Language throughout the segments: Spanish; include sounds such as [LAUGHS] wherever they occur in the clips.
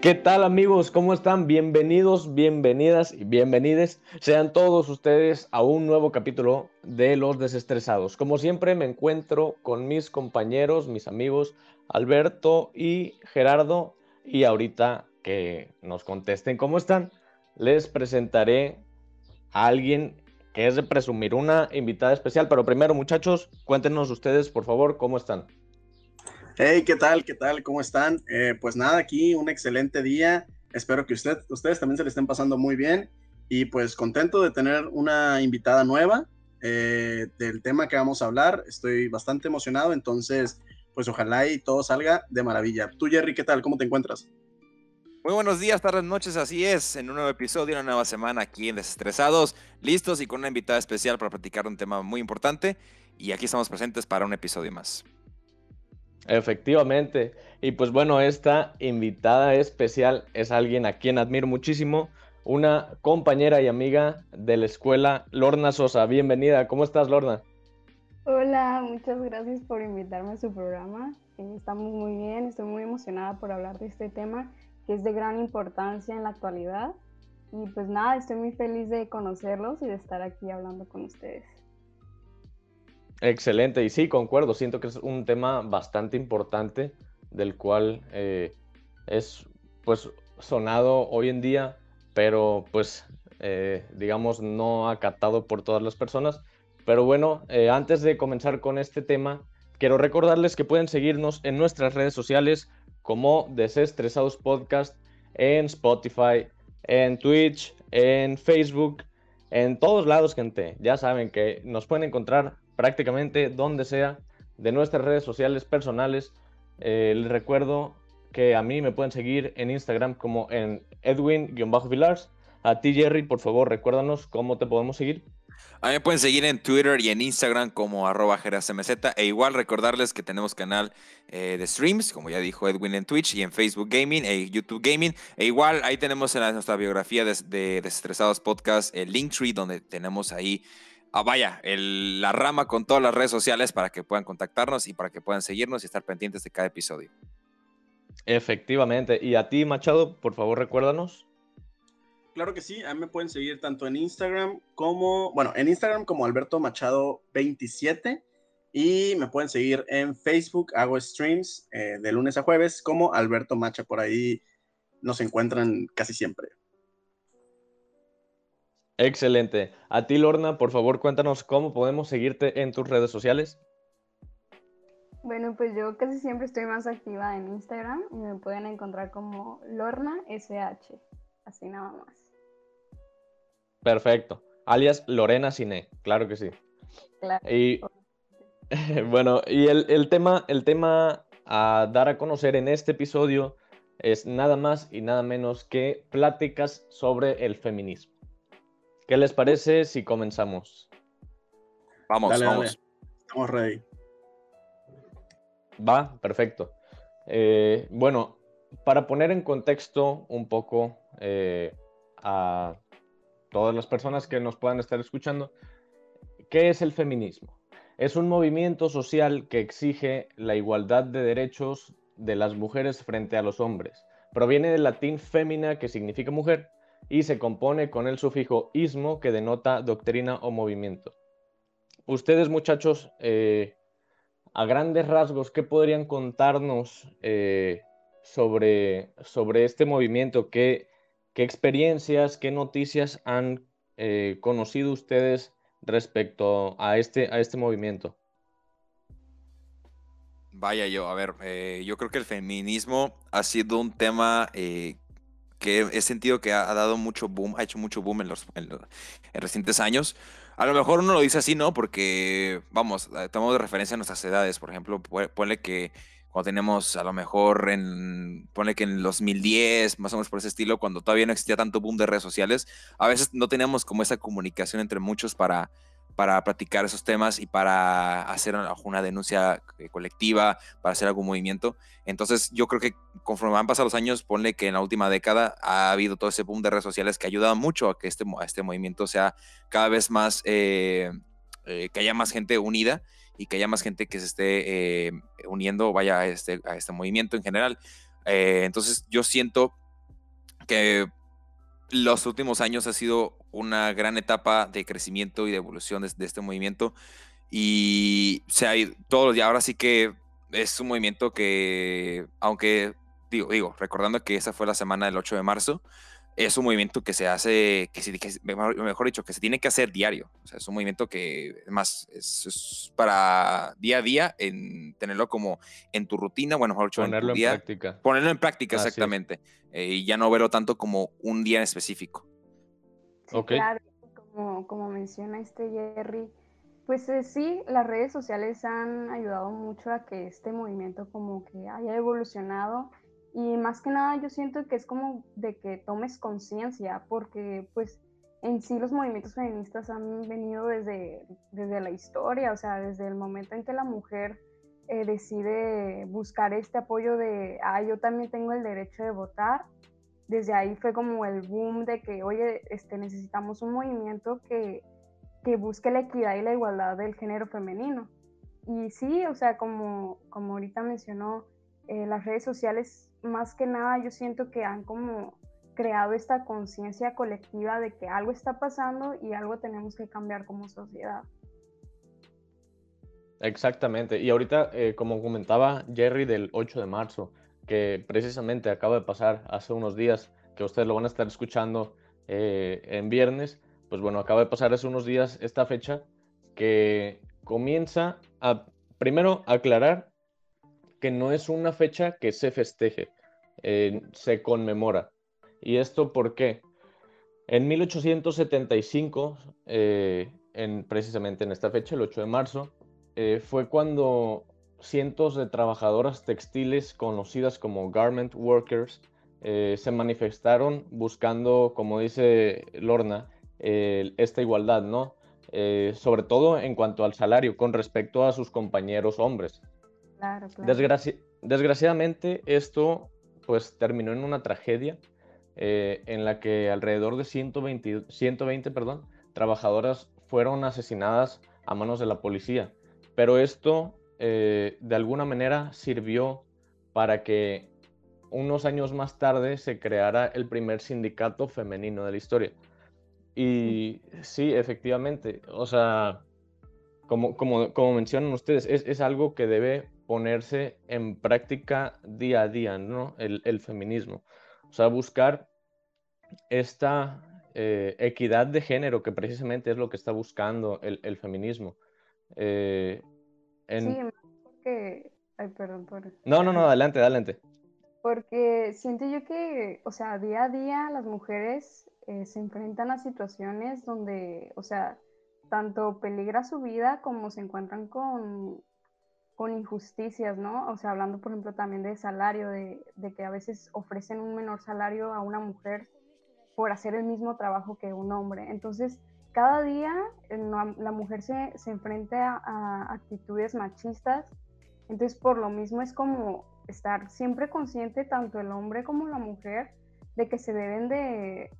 ¿Qué tal amigos? ¿Cómo están? Bienvenidos, bienvenidas y bienvenides. Sean todos ustedes a un nuevo capítulo de Los Desestresados. Como siempre me encuentro con mis compañeros, mis amigos Alberto y Gerardo. Y ahorita que nos contesten cómo están, les presentaré a alguien que es de presumir una invitada especial. Pero primero muchachos, cuéntenos ustedes por favor cómo están. Hey, ¿qué tal? ¿Qué tal? ¿Cómo están? Eh, pues nada, aquí un excelente día. Espero que usted, ustedes también se le estén pasando muy bien y pues contento de tener una invitada nueva eh, del tema que vamos a hablar. Estoy bastante emocionado, entonces pues ojalá y todo salga de maravilla. Tú, Jerry, ¿qué tal? ¿Cómo te encuentras? Muy buenos días, tardes, noches, así es, en un nuevo episodio, una nueva semana aquí en Desestresados, listos y con una invitada especial para platicar un tema muy importante y aquí estamos presentes para un episodio más. Efectivamente. Y pues bueno, esta invitada especial es alguien a quien admiro muchísimo, una compañera y amiga de la escuela, Lorna Sosa. Bienvenida. ¿Cómo estás, Lorna? Hola, muchas gracias por invitarme a su programa. Eh, estamos muy bien, estoy muy emocionada por hablar de este tema que es de gran importancia en la actualidad. Y pues nada, estoy muy feliz de conocerlos y de estar aquí hablando con ustedes. Excelente, y sí, concuerdo, siento que es un tema bastante importante del cual eh, es pues sonado hoy en día, pero pues eh, digamos no acatado por todas las personas. Pero bueno, eh, antes de comenzar con este tema, quiero recordarles que pueden seguirnos en nuestras redes sociales como Desestresados Podcast, en Spotify, en Twitch, en Facebook, en todos lados, gente. Ya saben que nos pueden encontrar prácticamente donde sea de nuestras redes sociales personales. Eh, les recuerdo que a mí me pueden seguir en Instagram como en Edwin-Vilars. A ti, Jerry, por favor, recuérdanos cómo te podemos seguir. A mí me pueden seguir en Twitter y en Instagram como arroba E igual recordarles que tenemos canal eh, de streams, como ya dijo Edwin en Twitch y en Facebook Gaming e YouTube Gaming. E igual ahí tenemos en nuestra biografía de, de Desestresados Podcast el Linktree, donde tenemos ahí ah, vaya, la rama con todas las redes sociales para que puedan contactarnos y para que puedan seguirnos y estar pendientes de cada episodio. Efectivamente. Y a ti, Machado, por favor, recuérdanos. Claro que sí, a mí me pueden seguir tanto en Instagram como, bueno, en Instagram como Alberto Machado 27 y me pueden seguir en Facebook, hago streams eh, de lunes a jueves como Alberto Macha, por ahí nos encuentran casi siempre. Excelente. A ti, Lorna, por favor, cuéntanos cómo podemos seguirte en tus redes sociales. Bueno, pues yo casi siempre estoy más activa en Instagram y me pueden encontrar como Lorna SH, así nada más. Perfecto. Alias Lorena Cine, claro que sí. Claro. Y [LAUGHS] bueno, y el, tema, el tema a dar a conocer en este episodio es nada más y nada menos que pláticas sobre el feminismo. ¿Qué les parece si comenzamos? Vamos, vamos. Estamos ready. Va, perfecto. Eh, bueno, para poner en contexto un poco eh, a todas las personas que nos puedan estar escuchando, ¿qué es el feminismo? Es un movimiento social que exige la igualdad de derechos de las mujeres frente a los hombres. Proviene del latín fémina, que significa mujer, y se compone con el sufijo ismo que denota doctrina o movimiento. Ustedes muchachos, eh, a grandes rasgos, ¿qué podrían contarnos eh, sobre, sobre este movimiento? ¿Qué, ¿Qué, experiencias, qué noticias han eh, conocido ustedes respecto a este, a este movimiento? Vaya yo, a ver, yo creo que el feminismo ha sido un tema que he sentido que ha, dado mucho boom, ha hecho mucho boom en los, en recientes años. A lo mejor uno lo dice así, ¿no? Porque, vamos, eh, tomamos de referencia a nuestras edades. Por ejemplo, ponle que cuando tenemos a lo mejor en, ponle que en los 2010, más o menos por ese estilo, cuando todavía no existía tanto boom de redes sociales, a veces no teníamos como esa comunicación entre muchos para para platicar esos temas y para hacer una denuncia eh, colectiva, para hacer algún movimiento. Entonces yo creo que conforme han pasado los años, ponle que en la última década ha habido todo ese boom de redes sociales que ha ayudado mucho a que este, este movimiento sea cada vez más, eh, eh, que haya más gente unida y que haya más gente que se esté uniendo, vaya, a este, a este movimiento en general. entonces yo siento que los últimos años ha sido una gran etapa de crecimiento y de evolución de, este movimiento. Y o sea, todos los días, ahora sí que es un movimiento que, aunque digo, digo, recordando que esa fue la semana del 8 de marzo, es un movimiento que se hace, que, que mejor dicho, que se tiene que hacer diario. O sea, es un movimiento que, más, es, para día a día, en tenerlo como en tu rutina, bueno, mejor dicho, ponerlo en, día, práctica. Ponerlo en práctica, exactamente. Eh, y ya no verlo tanto como un día en específico. Sí, claro, como, como menciona este Jerry, pues eh, sí, las redes sociales han ayudado mucho a que este movimiento como que haya evolucionado y más que nada yo siento que es como de que tomes conciencia, porque pues en sí los movimientos feministas han venido desde, desde la historia, o sea, desde el momento en que la mujer eh, decide buscar este apoyo de, ah, yo también tengo el derecho de votar, desde ahí fue como el boom de que, oye, este, necesitamos un movimiento que, que busque la equidad y la igualdad del género femenino. Y sí, o sea, como, como ahorita mencionó, eh, las redes sociales más que nada yo siento que han como creado esta conciencia colectiva de que algo está pasando y algo tenemos que cambiar como sociedad. Exactamente. Y ahorita, eh, como comentaba Jerry del 8 de marzo, que precisamente acaba de pasar hace unos días, que ustedes lo van a estar escuchando eh, en viernes, pues bueno, acaba de pasar hace unos días esta fecha que comienza a, primero, aclarar que no es una fecha que se festeje, eh, se conmemora. ¿Y esto por qué? En 1875, eh, en, precisamente en esta fecha, el 8 de marzo, eh, fue cuando cientos de trabajadoras textiles conocidas como garment workers se manifestaron buscando, como dice Lorna, esta igualdad, ¿no? sobre todo en cuanto al salario con respecto a sus compañeros hombres desgraciadamente, esto pues terminó en una tragedia eh, en la que alrededor de 120, 120 perdón, trabajadoras fueron asesinadas a manos de la policía. Pero esto eh, de alguna manera sirvió para que unos años más tarde se creara el primer sindicato femenino de la historia. Y sí, efectivamente, o sea, como, como, como mencionan ustedes, es, es algo que debe ponerse en práctica día a día, ¿no? El, feminismo. O sea, buscar esta eh, equidad de género, que precisamente es lo que está buscando el, feminismo. Eh, sí, porque... Ay, perdón No, no, no, adelante, adelante. Porque siento yo que, o sea, día a día las mujeres eh, se enfrentan a situaciones donde, o sea, tanto peligra su vida como se encuentran con con injusticias, ¿no? O sea, hablando, por ejemplo, también de salario, de, que a veces ofrecen un menor salario a una mujer por hacer el mismo trabajo que un hombre. Entonces, cada día eh, la mujer se, se enfrenta a, actitudes machistas, entonces por lo mismo es como estar siempre consciente, tanto el hombre como la mujer, de que se deben de,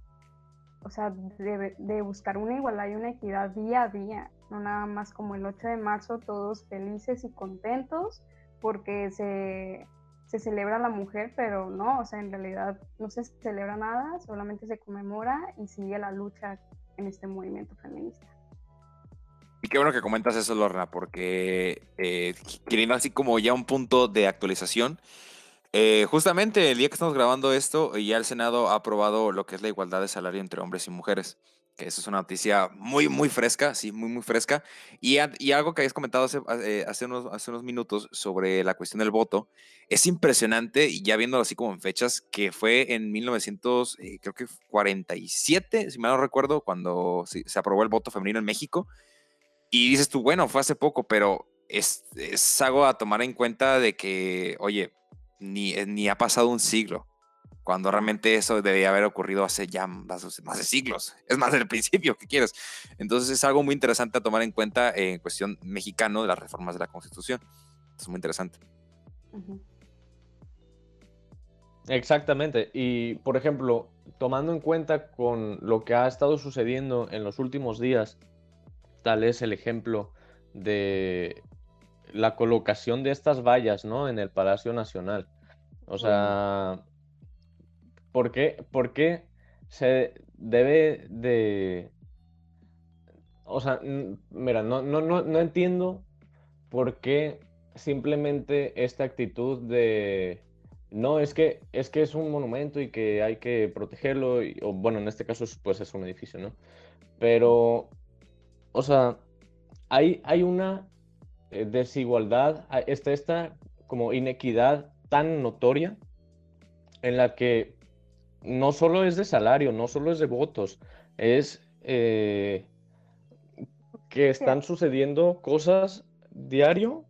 o sea, de, de buscar una igualdad y una equidad día a día no nada más como el 8 de marzo, todos felices y contentos porque se, celebra la mujer, pero no, o sea, en realidad no se celebra nada, solamente se conmemora y sigue la lucha en este movimiento feminista. Y qué bueno que comentas eso, Lorna, porque eh, queriendo así como ya un punto de actualización, eh, justamente el día que estamos grabando esto, ya el Senado ha aprobado lo que es la igualdad de salario entre hombres y mujeres que eso es una noticia muy, muy fresca, sí, muy, muy fresca. Y, algo que habías comentado hace, eh, hace, unos, minutos sobre la cuestión del voto, es impresionante, ya viéndolo así como en fechas, que fue en 1947, eh, si mal no recuerdo, cuando se, aprobó el voto femenino en México. Y dices tú, bueno, fue hace poco, pero es, es algo a tomar en cuenta de que, oye, ni, ni ha pasado un siglo cuando realmente eso debía haber ocurrido hace ya más, de siglos, es más del principio, ¿qué quieres? Entonces es algo muy interesante a tomar en cuenta en cuestión mexicano de las reformas de la Constitución. Es muy interesante. Exactamente. Y, por ejemplo, tomando en cuenta con lo que ha estado sucediendo en los últimos días, tal es el ejemplo de la colocación de estas vallas, ¿no? En el Palacio Nacional. O sea, ¿por qué, por qué se debe de... O sea, mira, no, no, no, no entiendo por qué simplemente esta actitud de no, es que, es que es un monumento y que hay que protegerlo, o bueno, en este caso pues es un edificio, ¿no? Pero, o sea, hay, hay una desigualdad, está esta como inequidad tan notoria en la que no solo es de salario, no solo es de votos, es eh, que están sucediendo cosas diario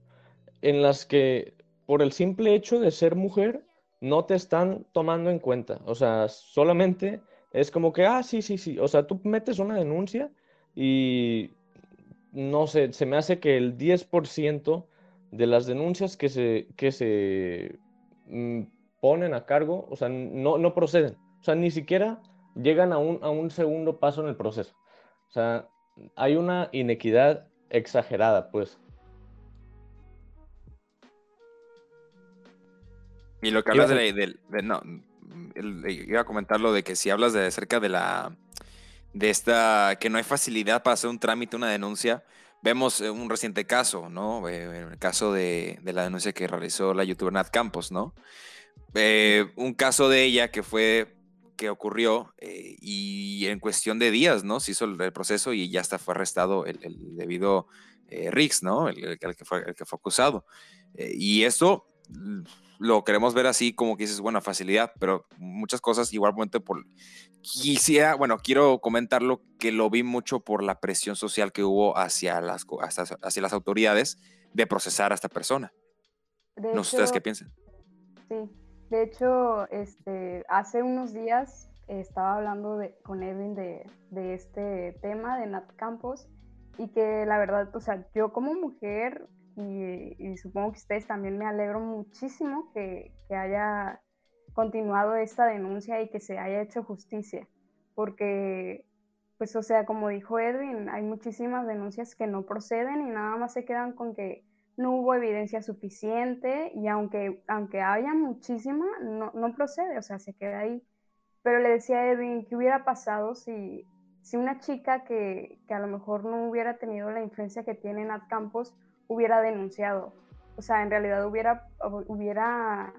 en las que por el simple hecho de ser mujer no te están tomando en cuenta. O sea, solamente es como que, ah, sí, sí, sí. O sea, tú metes una denuncia y no sé, se me hace que el 10% de las denuncias que se, que se mm, ponen a cargo, o sea, no, no proceden. O sea, ni siquiera llegan a un, a un segundo paso en el proceso. O sea, hay una inequidad exagerada, pues. Y lo que hablas de, no, iba a comentar lo de que si hablas de acerca de la, de esta, que no hay facilidad para hacer un trámite, una denuncia, vemos eh, un reciente caso, ¿no? Eh, el caso de, la denuncia que realizó la youtuber Nat Campos, ¿no? Eh, un caso de ella que fue, que ocurrió y en cuestión de días, ¿no? Se hizo el, proceso y ya hasta fue arrestado el, debido Rix, ¿no? El, que fue, el que fue acusado. y eso lo queremos ver así como que dices, buena facilidad, pero muchas cosas igualmente por... Quisiera, bueno, quiero comentarlo que lo vi mucho por la presión social que hubo hacia las, hacia, las autoridades de procesar a esta persona. no sé ustedes qué piensan. Sí, de hecho, este, hace unos días estaba hablando de, con Edwin de, de este tema de Nat Campos y que la verdad, o sea, yo como mujer y, supongo que ustedes también me alegro muchísimo que, haya continuado esta denuncia y que se haya hecho justicia, porque, pues, o sea, como dijo Edwin, hay muchísimas denuncias que no proceden y nada más se quedan con que no hubo evidencia suficiente y aunque, aunque haya muchísima, no, no procede, o sea, se queda ahí. Pero le decía a Edwin, ¿qué hubiera pasado si, si una chica que, que, a lo mejor no hubiera tenido la influencia que tiene Nat Campos hubiera denunciado. O sea, en realidad hubiera, hubiera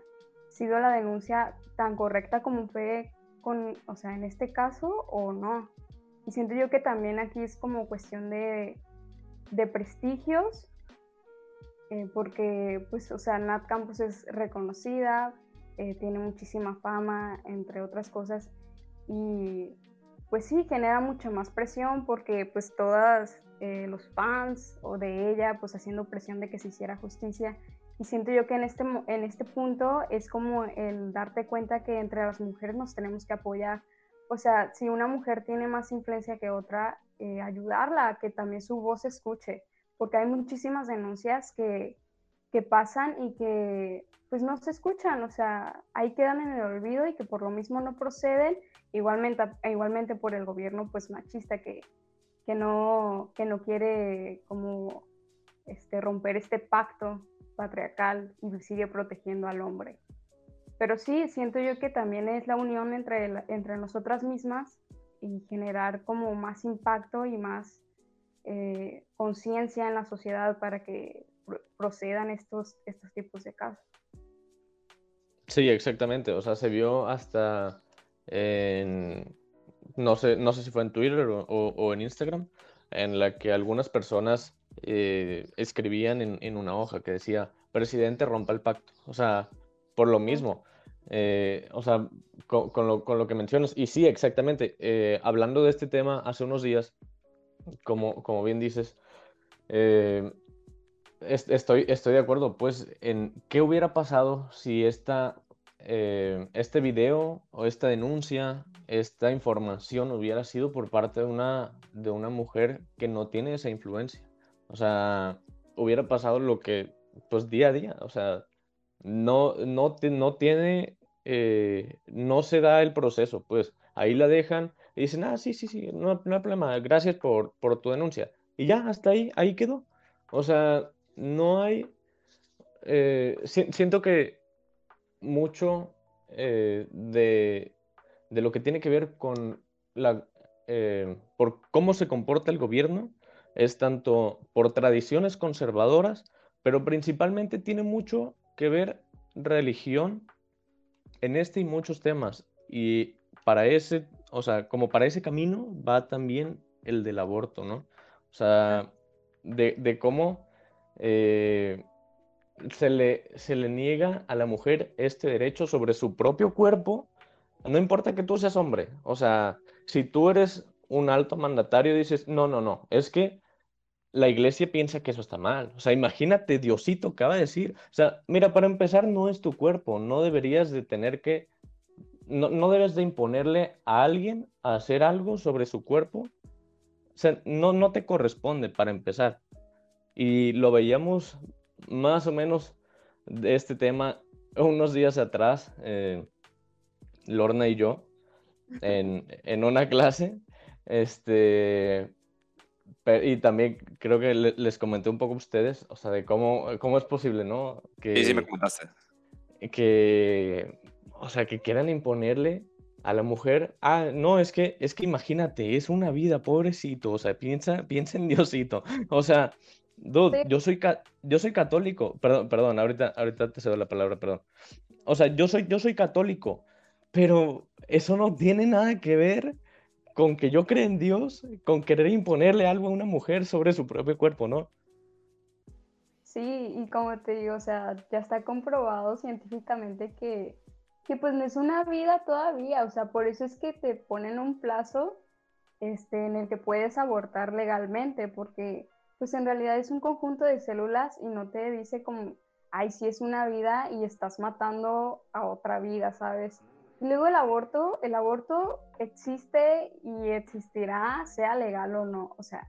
sido la denuncia tan correcta como fue con, o sea, en este caso o no. Y siento yo que también aquí es como cuestión de, de prestigios, eh, porque, pues, o sea, Nat Campos es reconocida, eh, tiene muchísima fama, entre otras cosas, y pues sí, genera mucha más presión porque pues todas eh, los fans o de ella, pues haciendo presión de que se hiciera justicia. Y siento yo que en este, en este punto es como el darte cuenta que entre las mujeres nos tenemos que apoyar. O sea, si una mujer tiene más influencia que otra, eh, ayudarla a que también su voz se escuche, porque hay muchísimas denuncias que, que pasan y que pues no se escuchan, o sea, ahí quedan en el olvido y que por lo mismo no proceden, igualmente, igualmente por el gobierno pues machista que, que no, que no quiere como este, romper este pacto patriarcal y sigue protegiendo al hombre. Pero sí, siento yo que también es la unión entre, entre nosotras mismas y generar como más impacto y más eh, conciencia en la sociedad para que procedan estos, estos tipos de casos. Sí, exactamente. O sea, se vio hasta en, no sé, no sé si fue en Twitter o, en Instagram, en la que algunas personas eh, escribían en, una hoja que decía, presidente rompa el pacto. O sea, por lo mismo. Eh, o sea, con, lo, que mencionas. Y sí, exactamente. Eh, hablando de este tema hace unos días, como, como bien dices, estoy, estoy de acuerdo, pues, en qué hubiera pasado si esta eh, este video o esta denuncia, esta información hubiera sido por parte de una, de una mujer que no tiene esa influencia. O sea, hubiera pasado lo que, pues día a día, o sea, no, no, no tiene, eh, no se da el proceso, pues ahí la dejan y dicen, ah, sí, sí, sí, no, hay problema, gracias por, por tu denuncia. Y ya, hasta ahí, ahí quedó. O sea, no hay, eh, siento que mucho eh, de de lo que tiene que ver con la, eh, por cómo se comporta el gobierno, es tanto por tradiciones conservadoras, pero principalmente tiene mucho que ver religión en este y muchos temas. Y para ese, o sea, como para ese camino va también el del aborto, ¿no? O sea, de, cómo eh, se, le, se le niega a la mujer este derecho sobre su propio cuerpo, no importa que tú seas hombre, o sea, si tú eres un alto mandatario, dices, no, no, no, es que la iglesia piensa que eso está mal. O sea, imagínate, Diosito acaba de decir, o sea, mira, para empezar, no es tu cuerpo, no deberías de tener que, no, no debes de imponerle a alguien a hacer algo sobre su cuerpo. O sea, no, no te corresponde para empezar. Y lo veíamos más o menos de este tema unos días atrás, eh, Lorna y yo, en, [LAUGHS] en una clase, este, y también creo que les comenté un poco a ustedes, o sea, de cómo, cómo es posible, ¿no? Que, sí, sí, me comentaste. Que, o sea, que quieran imponerle a la mujer, ah, no, es que, es que imagínate, es una vida, pobrecito, o sea, piensa, piensa en Diosito, [LAUGHS] o sea, dude, yo soy, yo soy católico, perdón, perdón, ahorita, ahorita te cedo la palabra, perdón. O sea, yo soy, yo soy católico, pero eso no tiene nada que ver con que yo cree en Dios, con querer imponerle algo a una mujer sobre su propio cuerpo, ¿no? Sí, y como te digo, o sea, ya está comprobado científicamente que, que pues no es una vida todavía, o sea, por eso es que te ponen un plazo este, en el que puedes abortar legalmente, porque pues en realidad es un conjunto de células y no te dice como, ay, sí es una vida y estás matando a otra vida, ¿sabes? luego el aborto, el aborto existe y existirá, sea legal o no, o sea,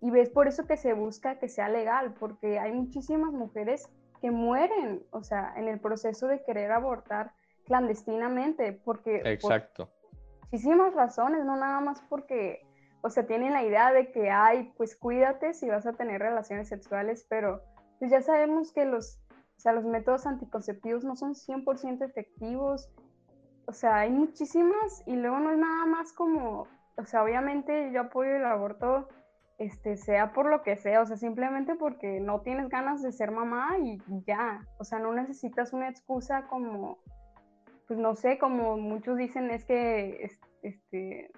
y ves por eso que se busca que sea legal, porque hay muchísimas mujeres que mueren, o sea, en el proceso de querer abortar clandestinamente, porque... Exacto. muchísimas razones, no nada más porque, o sea, tienen la idea de que, ay, pues cuídate si vas a tener relaciones sexuales, pero pues ya sabemos que los, o sea, los métodos anticonceptivos no son 100% efectivos. O sea, hay muchísimas y luego no es nada más como, o sea, obviamente yo apoyo el aborto, este, sea por lo que sea, o sea, simplemente porque no tienes ganas de ser mamá y ya, o sea, no necesitas una excusa como, pues no sé, como muchos dicen, es que, este,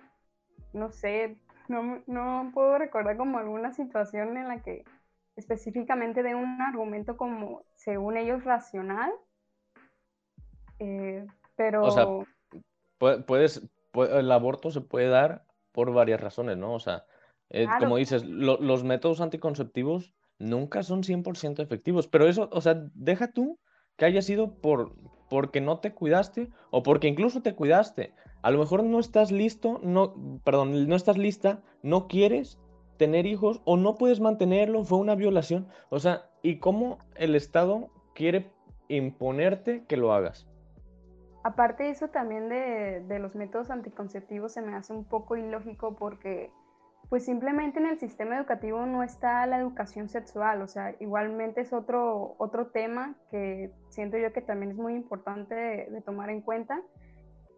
no sé, no, no puedo recordar como alguna situación en la que específicamente de un argumento como, según ellos, racional. Eh, pero... O sea, puedes, el aborto se puede dar por varias razones, ¿no? O sea, eh, como dices, los métodos anticonceptivos nunca son 100% efectivos, pero eso, o sea, deja tú que haya sido por, porque no te cuidaste o porque incluso te cuidaste. A lo mejor no estás listo, no, perdón, no estás lista, no quieres tener hijos o no puedes mantenerlo, fue una violación. O sea, ¿y cómo el Estado quiere imponerte que lo hagas? Aparte eso también de, los métodos anticonceptivos se me hace un poco ilógico porque pues simplemente en el sistema educativo no está la educación sexual, o sea, igualmente es otro, otro tema que siento yo que también es muy importante de, tomar en cuenta,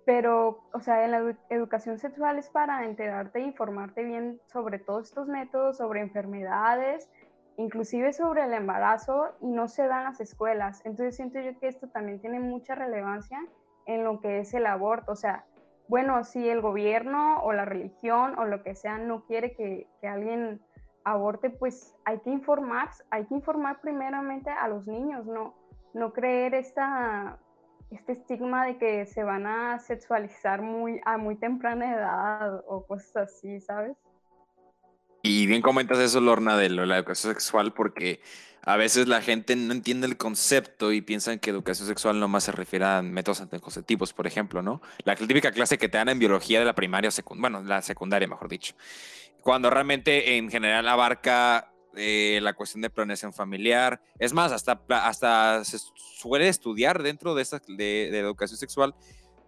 pero, o sea, en la educación sexual es para enterarte e informarte bien sobre todos estos métodos, sobre enfermedades, inclusive sobre el embarazo, y no se dan las escuelas. Entonces siento yo que esto también tiene mucha relevancia en lo que es el aborto. O sea, bueno, si el gobierno o la religión o lo que sea no quiere que, alguien aborte, pues hay que informar, hay que informar primeramente a los niños, no, no creer esta, este estigma de que se van a sexualizar muy, a muy temprana edad o cosas así, ¿sabes? Y bien comentas eso, Lorna, de la educación sexual, porque a veces la gente no entiende el concepto y piensan que educación sexual nomás se refiere a métodos anticonceptivos, por ejemplo, ¿no? La típica clase que te dan en biología de la primaria o bueno, la secundaria, mejor dicho. Cuando realmente en general abarca eh, la cuestión de planeación familiar. Es más, hasta, hasta se suele estudiar dentro de, esta, de, de educación sexual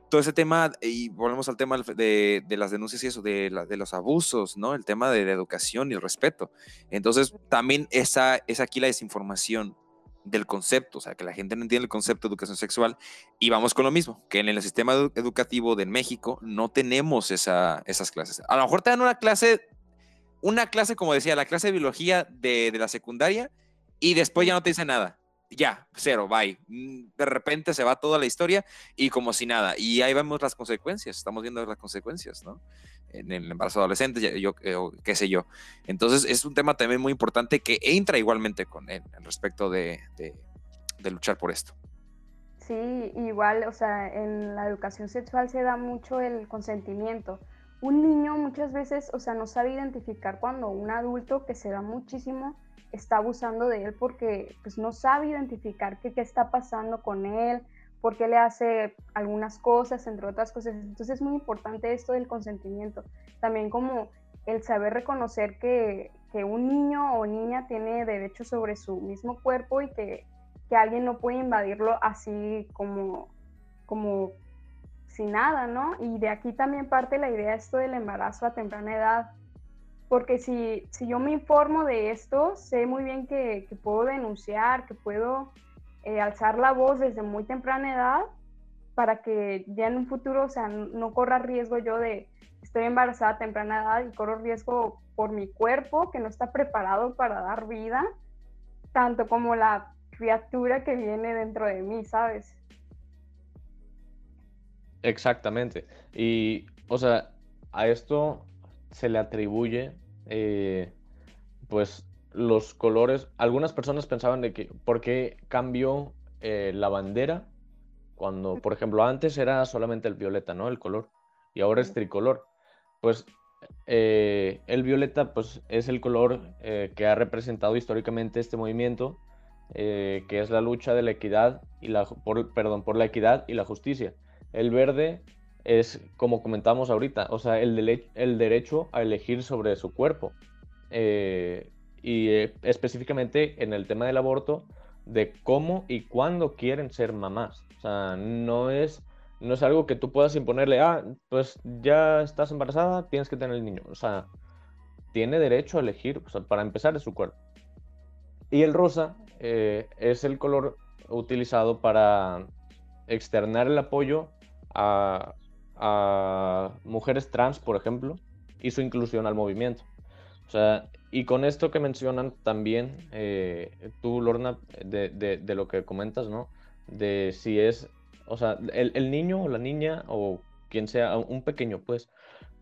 todo ese tema, y volvemos al tema de, las denuncias y eso, de, de, los abusos, ¿no? El tema de educación y respeto. Entonces, también esa, es aquí la desinformación del concepto, o sea, que la gente no entiende el concepto de educación sexual. Y vamos con lo mismo, que en el sistema educativo de México no tenemos esa, esas clases. A lo mejor te dan una clase, una clase, como decía, la clase de biología de, de la secundaria, y después ya no te dice nada. Ya, cero, bye. Mm, de repente se va toda la historia y como si nada. Y ahí vemos las consecuencias, estamos viendo las consecuencias, ¿no? En el embarazo adolescente, yo, eh, qué sé yo. Entonces es un tema también muy importante que entra igualmente con él respecto de, de luchar por esto. Sí, igual, o sea, en la educación sexual se da mucho el consentimiento. Un niño muchas veces, o sea, no sabe identificar cuando un adulto que se da muchísimo está abusando de él porque pues no sabe identificar qué, qué está pasando con él, por qué le hace algunas cosas, entre otras cosas. Entonces es muy importante esto del consentimiento. También como el saber reconocer que, que un niño o niña tiene derecho sobre su mismo cuerpo y que, que alguien no puede invadirlo así como, como sin nada, ¿no? Y de aquí también parte la idea esto del embarazo a temprana edad porque si, si yo me informo de esto, sé muy bien que, puedo denunciar, que puedo eh, alzar la voz desde muy temprana edad para que ya en un futuro, o sea, no corra riesgo yo de estoy embarazada a temprana edad y corro riesgo por mi cuerpo que no está preparado para dar vida, tanto como la criatura que viene dentro de mí, ¿sabes? Exactamente. Y, o sea, a esto se le atribuye, eh, pues, los colores. Algunas personas pensaban de que, ¿por qué cambió eh, la bandera? Cuando, por ejemplo, antes era solamente el violeta, ¿no? El color. Y ahora es tricolor. Pues eh, el violeta, pues, es el color que ha representado históricamente este movimiento, que es la lucha de la equidad y la, por, perdón, por la equidad y la justicia. El verde es como comentamos ahorita, o sea, el, derecho a elegir sobre su cuerpo. Eh, y eh, específicamente en el tema del aborto, de cómo y cuándo quieren ser mamás. O sea, no es, no es algo que tú puedas imponerle, ah, pues ya estás embarazada, tienes que tener el niño. O sea, tiene derecho a elegir, para empezar, es su cuerpo. Y el rosa eh, es el color utilizado para externar el apoyo a, mujeres trans, por ejemplo, y su inclusión al movimiento. O sea, y con esto que mencionan también, eh, tú, Lorna, de, de, lo que comentas, ¿no? De si es, o sea, el, el, niño o la niña o quien sea, un pequeño, pues,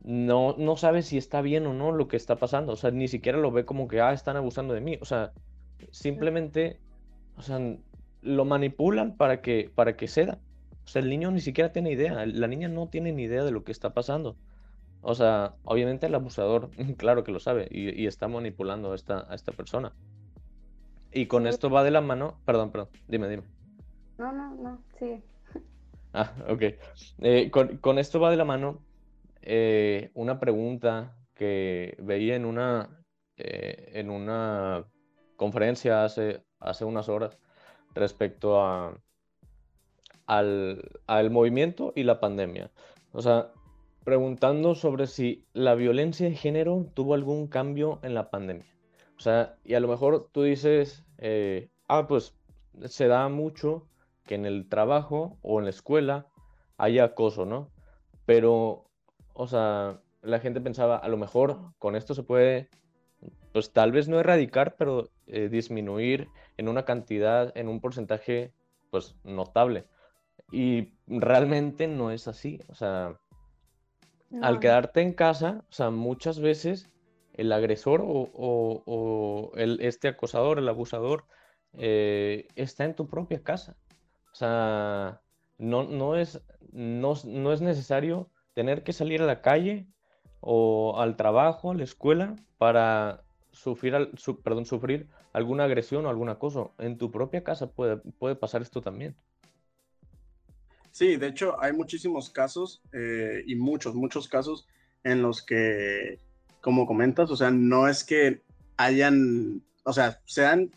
no, no sabe si está bien o no lo que está pasando. O sea, ni siquiera lo ve como que, ah, están abusando de mí. O sea, simplemente, o sea, lo manipulan para que, para que ceda. O sea, el niño ni siquiera tiene idea, la niña no tiene ni idea de lo que está pasando. O sea, obviamente el abusador, [LAUGHS] claro que lo sabe y, está manipulando a esta, a esta persona. Y con esto va de la mano, perdón, perdón, dime, dime. No, no, no, sí. [LAUGHS] Ah, ok. Eh, con, esto va de la mano eh, una pregunta que veía en una, eh, en una conferencia hace, hace unas horas respecto a, al, movimiento y la pandemia. O sea, preguntando sobre si la violencia de género tuvo algún cambio en la pandemia. O sea, y a lo mejor tú dices, eh, ah, pues se da mucho que en el trabajo o en la escuela haya acoso, ¿no? Pero, o sea, la gente pensaba, a lo mejor con esto se puede, pues tal vez no erradicar, pero eh, disminuir en una cantidad, en un porcentaje, pues notable. Y realmente no es así. O sea, al quedarte en casa, o sea, muchas veces el agresor o, el, este acosador, el abusador, eh, está en tu propia casa. O sea, no, no, es, no, no es necesario tener que salir a la calle o al trabajo, a la escuela, para sufrir, perdón, sufrir alguna agresión o algún acoso. En tu propia casa puede, puede pasar esto también. Sí, de hecho hay muchísimos casos eh, y muchos, muchos casos en los que, como comentas, o sea, no es que hayan, o sea, sean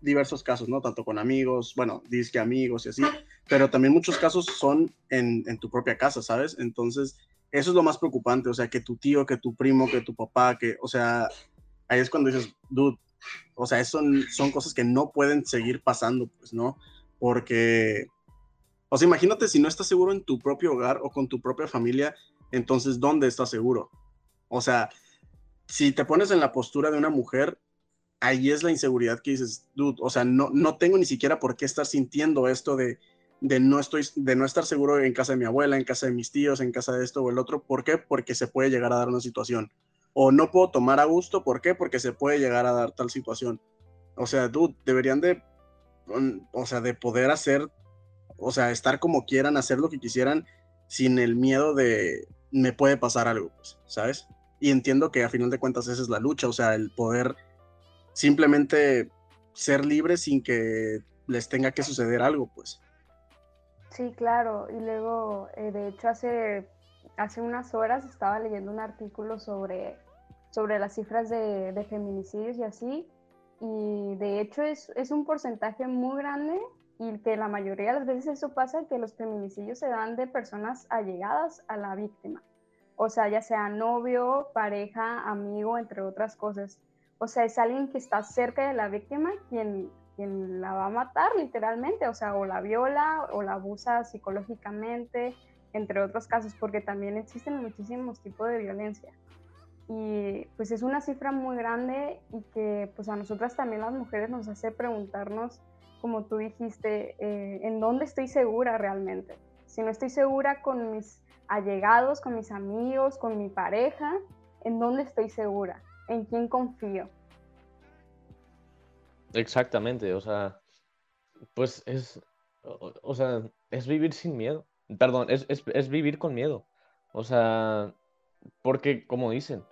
diversos casos, ¿no? Tanto con amigos, bueno, disque amigos y así, pero también muchos casos son en, en, tu propia casa, ¿sabes? Entonces, eso es lo más preocupante, o sea, que tu tío, que tu primo, que tu papá, que, o sea, ahí es cuando dices, dude, o sea, eso son cosas que no pueden seguir pasando, pues, ¿no? Porque, o sea, imagínate si no estás seguro en tu propio hogar o con tu propia familia, entonces, ¿dónde estás seguro? O sea, si te pones en la postura de una mujer, ahí es la inseguridad que dices, dude, o sea, no, no tengo ni siquiera por qué estar sintiendo esto de, de, no estoy, de no estar seguro en casa de mi abuela, en casa de mis tíos, en casa de esto o el otro. ¿Por qué? Porque se puede llegar a dar una situación. O no puedo tomar a gusto, ¿por qué? Porque se puede llegar a dar tal situación. O sea, dude, deberían de, o sea, de poder hacer, o sea, estar como quieran, hacer lo que quisieran, sin el miedo de me puede pasar algo, pues, ¿sabes? Y entiendo que a final de cuentas esa es la lucha, o sea, el poder simplemente ser libre sin que les tenga que suceder algo, pues. Sí, claro. Y luego, eh, de hecho, hace, hace unas horas estaba leyendo un artículo sobre, sobre las cifras de, de feminicidios y así. Y de hecho es, es, un porcentaje muy grande y que la mayoría de las veces eso pasa, que los feminicidios se dan de personas allegadas a la víctima. O sea, ya sea novio, pareja, amigo, entre otras cosas. O sea, es alguien que está cerca de la víctima quien, quien la va a matar literalmente, o sea, o la viola o la abusa psicológicamente, entre otros casos, porque también existen muchísimos tipos de violencia. Y pues es una cifra muy grande y que pues a nosotras también las mujeres nos hace preguntarnos, como tú dijiste, eh, ¿en dónde estoy segura realmente? Si no estoy segura con mis allegados, con mis amigos, con mi pareja, ¿en dónde estoy segura? ¿En quién confío? Exactamente, o sea, pues es, o, sea, es vivir sin miedo. Perdón, es, es, vivir con miedo. O sea, porque como dicen,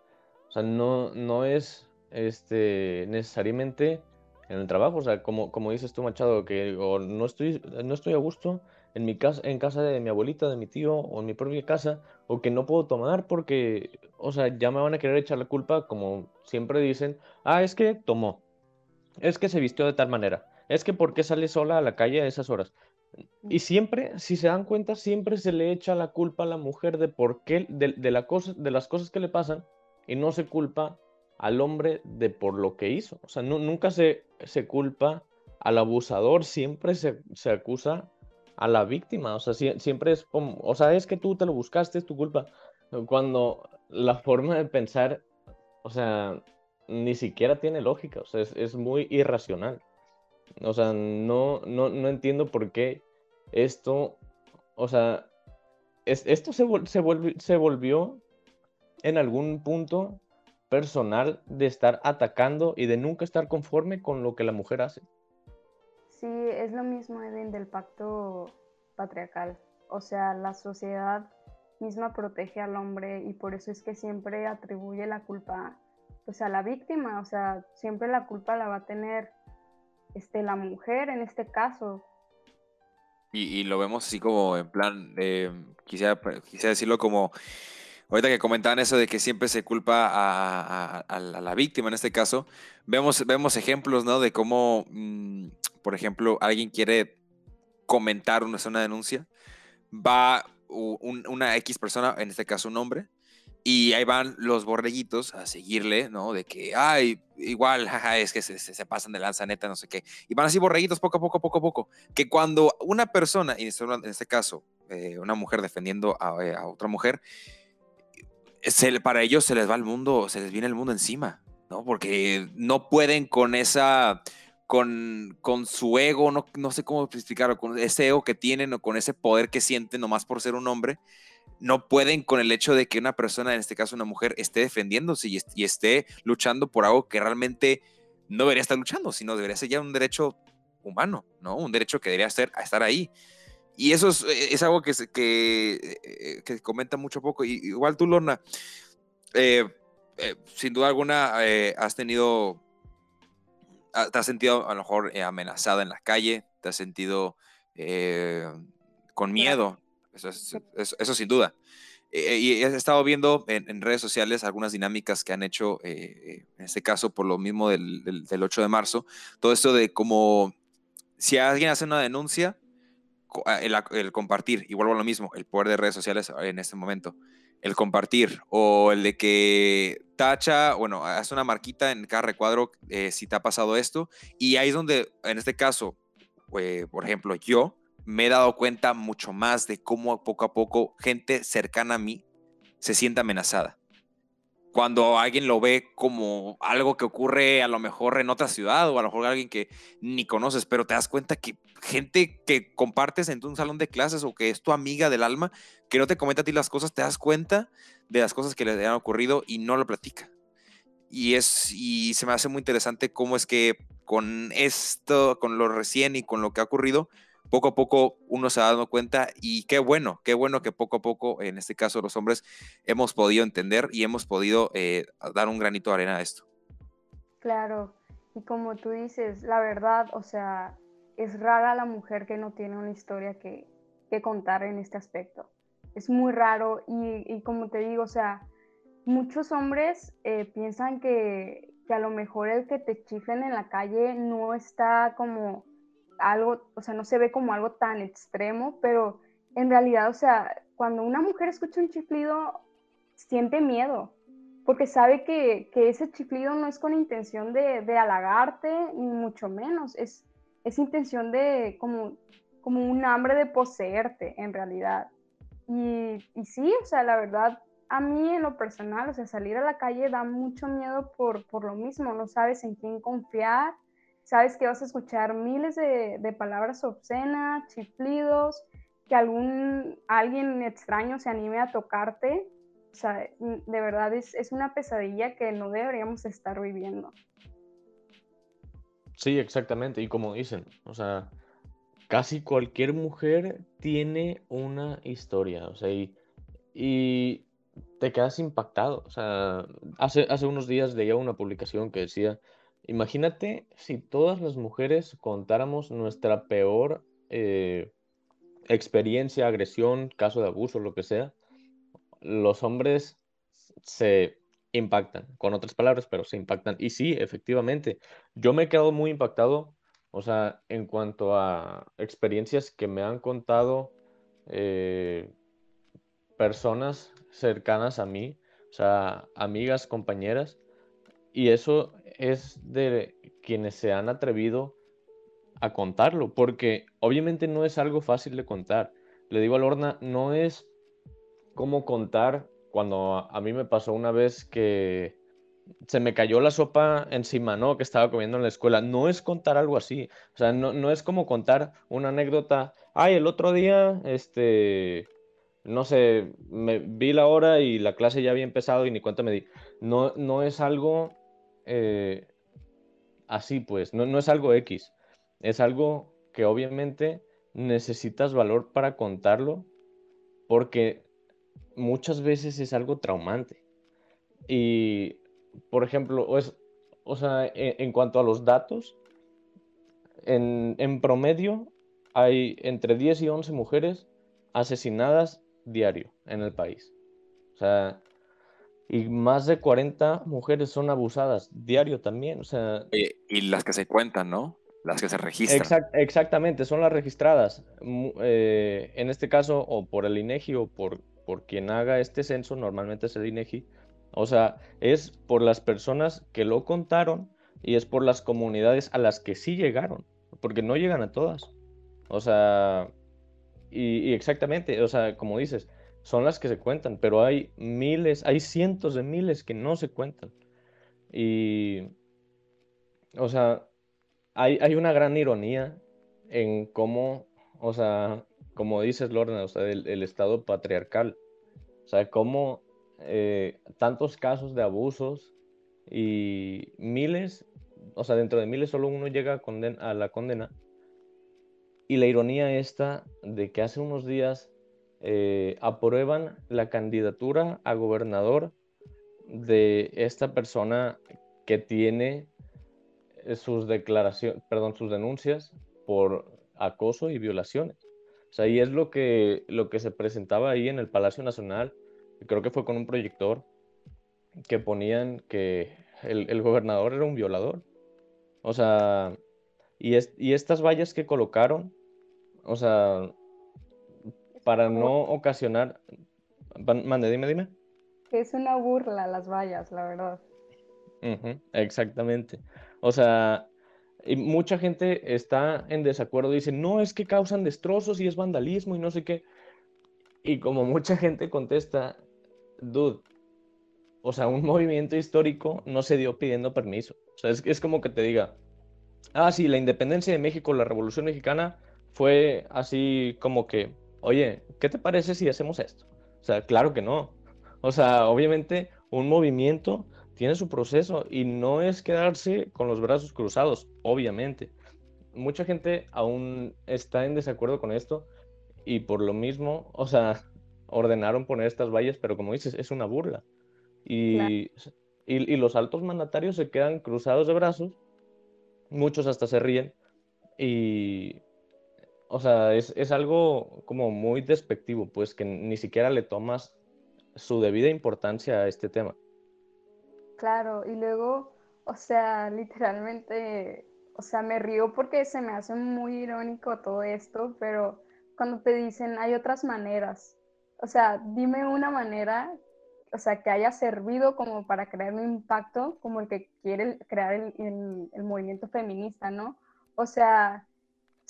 o sea, no, no es este, necesariamente en el trabajo. O sea, como, como dices tú, Machado, que no, estoy, no estoy a gusto en, mi casa, en casa de mi abuelita, de mi tío o en mi propia casa, o que no puedo tomar porque, o sea, ya me van a querer echar la culpa, como siempre dicen, ah, es que tomó es que se vistió de tal manera, es que por qué sale sola a la calle a esas horas. Y siempre, si se dan cuenta, siempre se le echa la culpa a la mujer de por qué, de, la cosa, de las cosas que le pasan, y no se culpa al hombre de por lo que hizo. O sea, nunca se, se culpa al abusador, siempre se, se, acusa a la víctima. O sea, siempre es como, o sea, es que tú te lo buscaste, es tu culpa. Cuando la forma de pensar, o sea, ni siquiera tiene lógica, o sea, es, muy irracional. O sea, no, no, no, entiendo por qué esto, o sea, esto se, se, se volvió en algún punto personal de estar atacando y de nunca estar conforme con lo que la mujer hace. Sí, es lo mismo, Eden, del pacto patriarcal. O sea, la sociedad misma protege al hombre y por eso es que siempre atribuye la culpa pues a la víctima, o sea, siempre la culpa la va a tener este, la mujer en este caso. Y, lo vemos así como en plan, eh, quisiera, quisiera decirlo como, ahorita que comentaban eso de que siempre se culpa a, la víctima en este caso, vemos, vemos ejemplos, ¿no? De cómo, mm, por ejemplo, alguien quiere comentar una, una denuncia, va una X persona, en este caso un hombre, y ahí van los borreguitos a seguirle, ¿no? De que, ay, igual, jaja, es que se, se, pasan de lanza neta, no sé qué. Y van así borreguitos poco a poco, poco a poco. Que cuando una persona, y en este, este caso, eh, una mujer defendiendo a, eh, a otra mujer, se, para ellos se les va el mundo, se les viene el mundo encima, ¿no? Porque no pueden con esa, con, con su ego, no, no sé cómo explicarlo, con ese ego que tienen o con ese poder que sienten nomás por ser un hombre, no pueden con el hecho de que una persona, en este caso una mujer, esté defendiéndose y, esté luchando por algo que realmente no debería estar luchando, sino debería ser ya un derecho humano, ¿no? Un derecho que debería ser estar ahí. Y eso es, eh, algo que, que, eh, que, comenta mucho poco. Y, igual tú, Lorna, eh, sin duda alguna has tenido, ah, te has sentido a lo mejor amenazada en la calle, te has sentido con miedo eso, sin duda. Eh, y he estado viendo en, redes sociales algunas dinámicas que han hecho, eh, en este caso por lo mismo del, del, 8 de marzo, todo esto de como si alguien hace una denuncia, ah, el, compartir, igual lo mismo, el poder de redes sociales en este momento. el compartir o el de que tacha, bueno, hace una marquita en cada recuadro eh, si te ha pasado esto. Y ahí es donde, en este caso, eh, por ejemplo, yo me he dado cuenta mucho más de cómo poco a poco gente cercana a mí se siente amenazada. Cuando alguien lo ve como algo que ocurre a lo mejor en otra ciudad o a lo mejor alguien que ni conoces, pero te das cuenta que gente que compartes en un salón de clases o que es tu amiga del alma, que no te comenta a ti las cosas, te das cuenta de las cosas que le han ocurrido y no lo platica. Y, es, y se me hace muy interesante cómo es que con esto, con lo recién y con lo que ha ocurrido, poco a poco uno se ha dado cuenta y qué bueno, qué bueno que poco a poco, en este caso los hombres, hemos podido entender y hemos podido eh, dar un granito de arena a esto. Claro, y como tú dices, la verdad, o sea, es rara la mujer que no tiene una historia que, contar en este aspecto. Es muy raro y, y, como te digo, o sea, muchos hombres eh, piensan que, que a lo mejor el que te chiflen en la calle no está como algo, o sea, no se ve como algo tan extremo, pero en realidad, o sea, cuando una mujer escucha un chiflido, siente miedo, porque sabe que, ese chiflido no es con intención de, de, halagarte, ni mucho menos, es, es intención de como, como un hambre de poseerte, en realidad. Y, y sí, o sea, la verdad, a mí en lo personal, o sea, salir a la calle da mucho miedo por, por lo mismo, no sabes en quién confiar, sabes que vas a escuchar miles de, palabras obscenas, chiflidos, que algún alguien extraño se anime a tocarte. O sea, de verdad es, es una pesadilla que no deberíamos estar viviendo. Sí, exactamente. Y como dicen, o sea, casi cualquier mujer tiene una historia. O sea, y, y te quedas impactado. O sea, hace, hace unos días leía una publicación que decía Imagínate si todas las mujeres contáramos nuestra peor eh, experiencia, agresión, caso de abuso, lo que sea, los hombres se impactan, con otras palabras, pero se impactan. Y sí, efectivamente, yo me he quedado muy impactado, o sea, en cuanto a experiencias que me han contado eh, personas cercanas a mí, o sea, amigas, compañeras, y eso es de quienes se han atrevido a contarlo, porque obviamente no es algo fácil de contar. Le digo a Lorna, no es como contar cuando a, mí me pasó una vez que se me cayó la sopa encima, ¿no? Que estaba comiendo en la escuela. No es contar algo así. O sea, no, no es como contar una anécdota. Ay, el otro día, este, no sé, me vi la hora y la clase ya había empezado y ni cuenta me di. No, no es algo eh, así, pues, no, no es algo X, es algo que obviamente necesitas valor para contarlo porque muchas veces es algo traumante. Y, por ejemplo, o sea, e, en, cuanto a los datos, en, en, promedio hay entre 10 y 11 mujeres asesinadas diario en el país. O sea, y más de 40 mujeres son abusadas diario también, o sea... y las que se cuentan, ¿no? Las que se registran. exactamente, son las registradas. Eh, en este caso, o por el INEGI o por, por quien haga este censo, normalmente es el INEGI. O sea, es por las personas que lo contaron y es por las comunidades a las que sí llegaron, porque no llegan a todas. O sea, y exactamente, o sea, como dices, son las que se cuentan, pero hay miles, hay cientos de miles que no se cuentan. Y, o sea, hay, hay una gran ironía en cómo, o sea, como dices Lorna, o sea, el, Estado patriarcal, o sea, cómo eh, tantos casos de abusos y miles, o sea, dentro de miles solo uno llega a, a la condena. Y la ironía esta de que hace unos días eh, aprueban la candidatura a gobernador de esta persona que tiene eh, sus declaraciones, perdón, sus denuncias por acoso y violaciones. O sea, y es lo que, lo que se presentaba ahí en el Palacio Nacional, creo que fue con un proyector, que ponían que el, el gobernador era un violador. O sea, y, es, y estas vallas que colocaron, o sea, para no ocasionar, Mande, dime, dime. Es una burla las vallas, la verdad. exactamente. O sea, y mucha gente está en desacuerdo, dice, no, es que causan destrozos y es vandalismo y no sé qué. Y como [LAUGHS] mucha gente contesta, dude, o sea, un movimiento histórico no se dio pidiendo permiso. O sea, es, es como que te diga, ah, sí, la independencia de México, la Revolución Mexicana, fue así como que, oye, ¿qué te parece si hacemos esto? O sea, claro que no. O sea, obviamente un movimiento tiene su proceso y no es quedarse con los brazos cruzados, obviamente. Mucha gente aún está en desacuerdo con esto y por lo mismo, o sea, ordenaron poner estas vallas, pero como dices, es una burla. Y, y, los altos mandatarios se quedan cruzados de brazos, muchos hasta se ríen y, o sea, es, es algo como muy despectivo, pues que ni siquiera le tomas su debida importancia a este tema. Claro, y luego, o sea, literalmente, o sea, me río porque se me hace muy irónico todo esto, pero cuando te dicen hay otras maneras, o sea, dime una manera, o sea, que haya servido como para crear un impacto como el que quiere crear el, el, movimiento feminista, ¿no? O sea,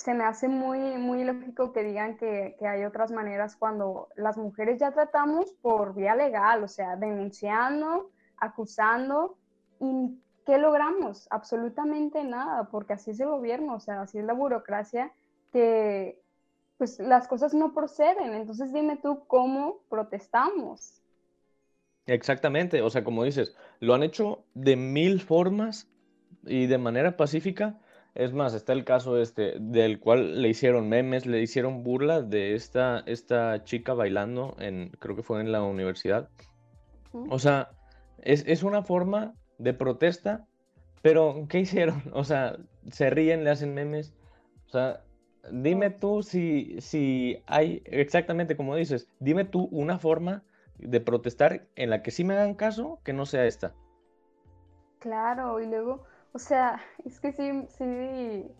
se me hace muy, muy lógico que digan que, que, hay otras maneras cuando las mujeres ya tratamos por vía legal, o sea, denunciando, acusando, y ¿qué logramos? Absolutamente nada, porque así es el gobierno, o sea, así es la burocracia, que pues las cosas no proceden. Entonces dime tú cómo protestamos. Exactamente, o sea, como dices, lo han hecho de mil formas y de manera pacífica. Es más, está el caso este, del cual le hicieron memes, le hicieron burla de esta, esta chica bailando, en, creo que fue en la universidad. O sea, es, es una forma de protesta, pero ¿qué hicieron? [LAUGHS] O sea, se ríen, le hacen memes. O sea, dime tú si, si hay, exactamente como dices, dime tú una forma de protestar en la que sí me hagan caso que no sea esta. Claro, y luego, o sea, es que sí, sí,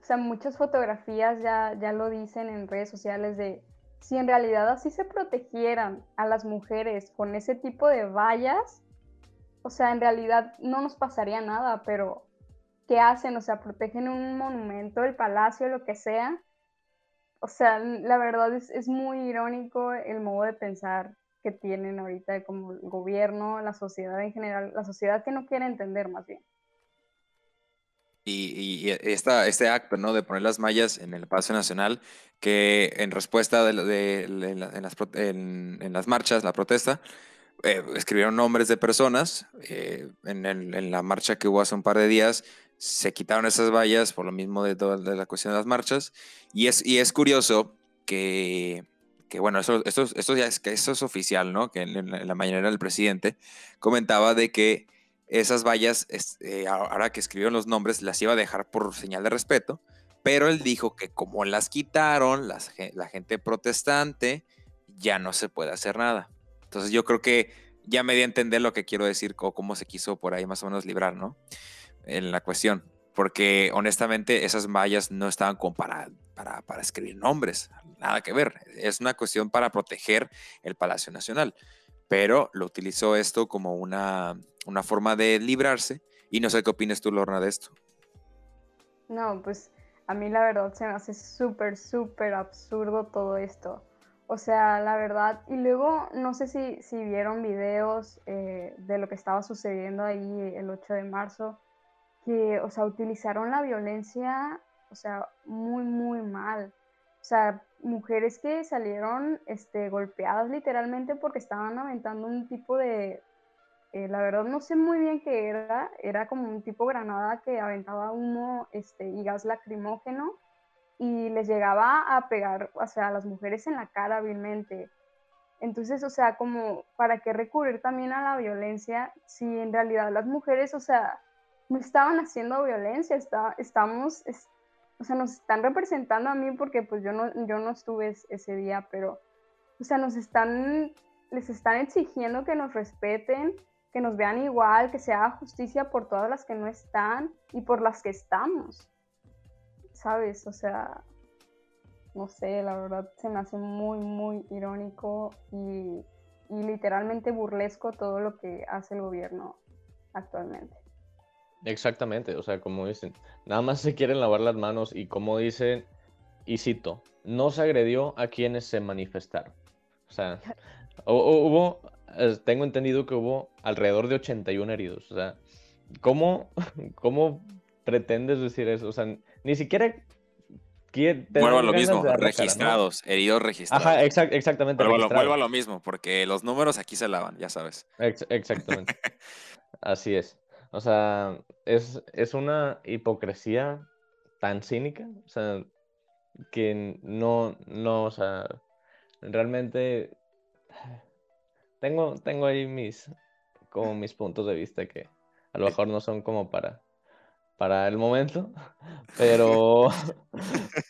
o sea, muchas fotografías ya, ya lo dicen en redes sociales de si en realidad así se protegieran a las mujeres con ese tipo de vallas, o sea, en realidad no nos pasaría nada, pero ¿qué hacen? O sea, protegen un monumento, el palacio, lo que sea. O sea, la verdad es, es muy irónico el modo de pensar que tienen ahorita como el gobierno, la sociedad en general, la sociedad que no quiere entender más bien. Y, y esta, este acto, ¿no? De poner las mallas en el Palacio Nacional, que en respuesta de, de, en, las, en, en, las, marchas, la protesta, eh, escribieron nombres de personas. Eh, en, en, la marcha que hubo hace un par de días, se quitaron esas vallas por lo mismo de toda la cuestión de las marchas. Y es, y es curioso que, que bueno, eso, esto, esto ya es, que es oficial, ¿no? Que en, la mañana el presidente comentaba de que esas vallas, eh, ahora que escribieron los nombres, las iba a dejar por señal de respeto, pero él dijo que como las quitaron, las, la gente protestante, ya no se puede hacer nada. Entonces yo creo que ya me di a entender lo que quiero decir o cómo se quiso por ahí más o menos librar, ¿no? en la cuestión, porque honestamente esas mallas no estaban comparadas para, para escribir nombres, nada que ver, es una cuestión para proteger el Palacio Nacional, pero lo utilizó esto como una, una forma de librarse y no sé qué opinas tú, Lorna, de esto. No, pues a mí la verdad se me hace súper, súper absurdo todo esto. O sea, la verdad, y luego no sé si, si vieron videos eh, de lo que estaba sucediendo ahí el 8 de marzo, que, o sea, utilizaron la violencia, o sea, muy, muy mal. O sea, mujeres que salieron este, golpeadas literalmente porque estaban aventando un tipo de, eh, la verdad no sé muy bien qué era, era como un tipo granada que aventaba humo este, y gas lacrimógeno y les llegaba a pegar, o sea, a las mujeres en la cara hábilmente. Entonces, o sea, como, ¿para qué recurrir también a la violencia si en realidad las mujeres, o sea, no estaban haciendo violencia, está, estamos, o sea, nos están representando a mí porque pues yo no, yo no estuve ese día, pero, o sea, nos están, les están exigiendo que nos respeten, que nos vean igual, que se haga justicia por todas las que no están y por las que estamos, ¿sabes? O sea, no sé, la verdad se me hace muy, muy irónico y y literalmente burlesco todo lo que hace el gobierno actualmente. Exactamente, o sea, como dicen, nada más se quieren lavar las manos y como dicen, y cito, no se agredió a quienes se manifestaron. O sea, [LAUGHS] hubo, tengo entendido que hubo alrededor de 81 heridos. O sea, ¿cómo, [LAUGHS] cómo pretendes decir eso? O sea, ni siquiera Vuelvo a lo mismo, registrados, heridos registrados. Ajá, exactamente. Vuelvo, a lo mismo, porque los números aquí se lavan, ya sabes. exactamente. [LAUGHS] Así es. O sea, es, es una hipocresía tan cínica, o sea, que no, no, o sea, realmente tengo, tengo ahí mis, como mis puntos de vista que a lo mejor no son como para para el momento, [LAUGHS] pero,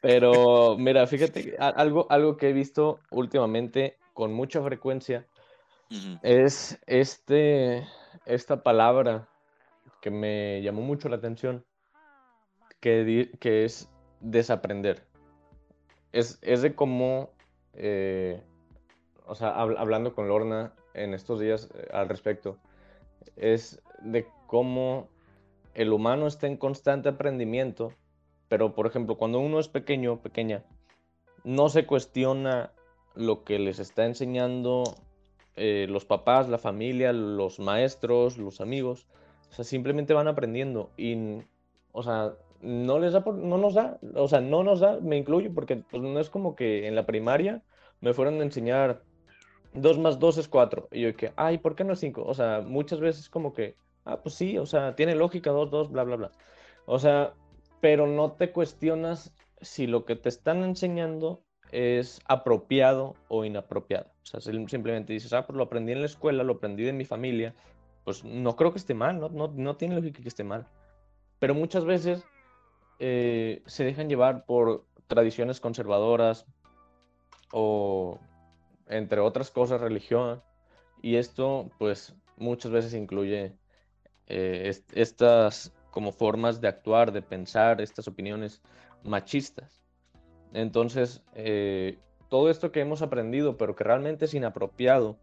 pero mira, fíjate, algo, algo que he visto últimamente con mucha frecuencia es este, esta palabra que me llamó mucho la atención, que, que es desaprender. Es, es de cómo, eh, o sea, hablando con Lorna en estos días eh, al respecto, es de cómo el humano está en constante aprendimiento, pero por ejemplo, cuando uno es pequeño, pequeña, no se cuestiona lo que les está enseñando eh, los papás, la familia, los maestros, los amigos. O sea, simplemente van aprendiendo y, o sea, no les da, no nos da, o sea, no nos da, me incluyo, porque pues, no es como que en la primaria me fueron a enseñar 2 más 2 es 4. Y yo que, ay, ¿por qué no es 5? O sea, muchas veces como que ah, pues sí, o sea, tiene lógica, dos, dos, bla, bla, bla. O sea, pero no te cuestionas si lo que te están enseñando es apropiado o inapropiado. O sea, simplemente dices, ah, pues lo aprendí en la escuela, lo aprendí de mi familia, pues no creo que esté mal, no, no, tiene lógica que esté mal. Pero muchas veces eh, se dejan llevar por tradiciones conservadoras o, entre otras cosas, religión. Y esto, pues, muchas veces incluye eh, estas como formas de actuar, de pensar, estas opiniones machistas. Entonces, eh, todo esto que hemos aprendido, pero que realmente es inapropiado,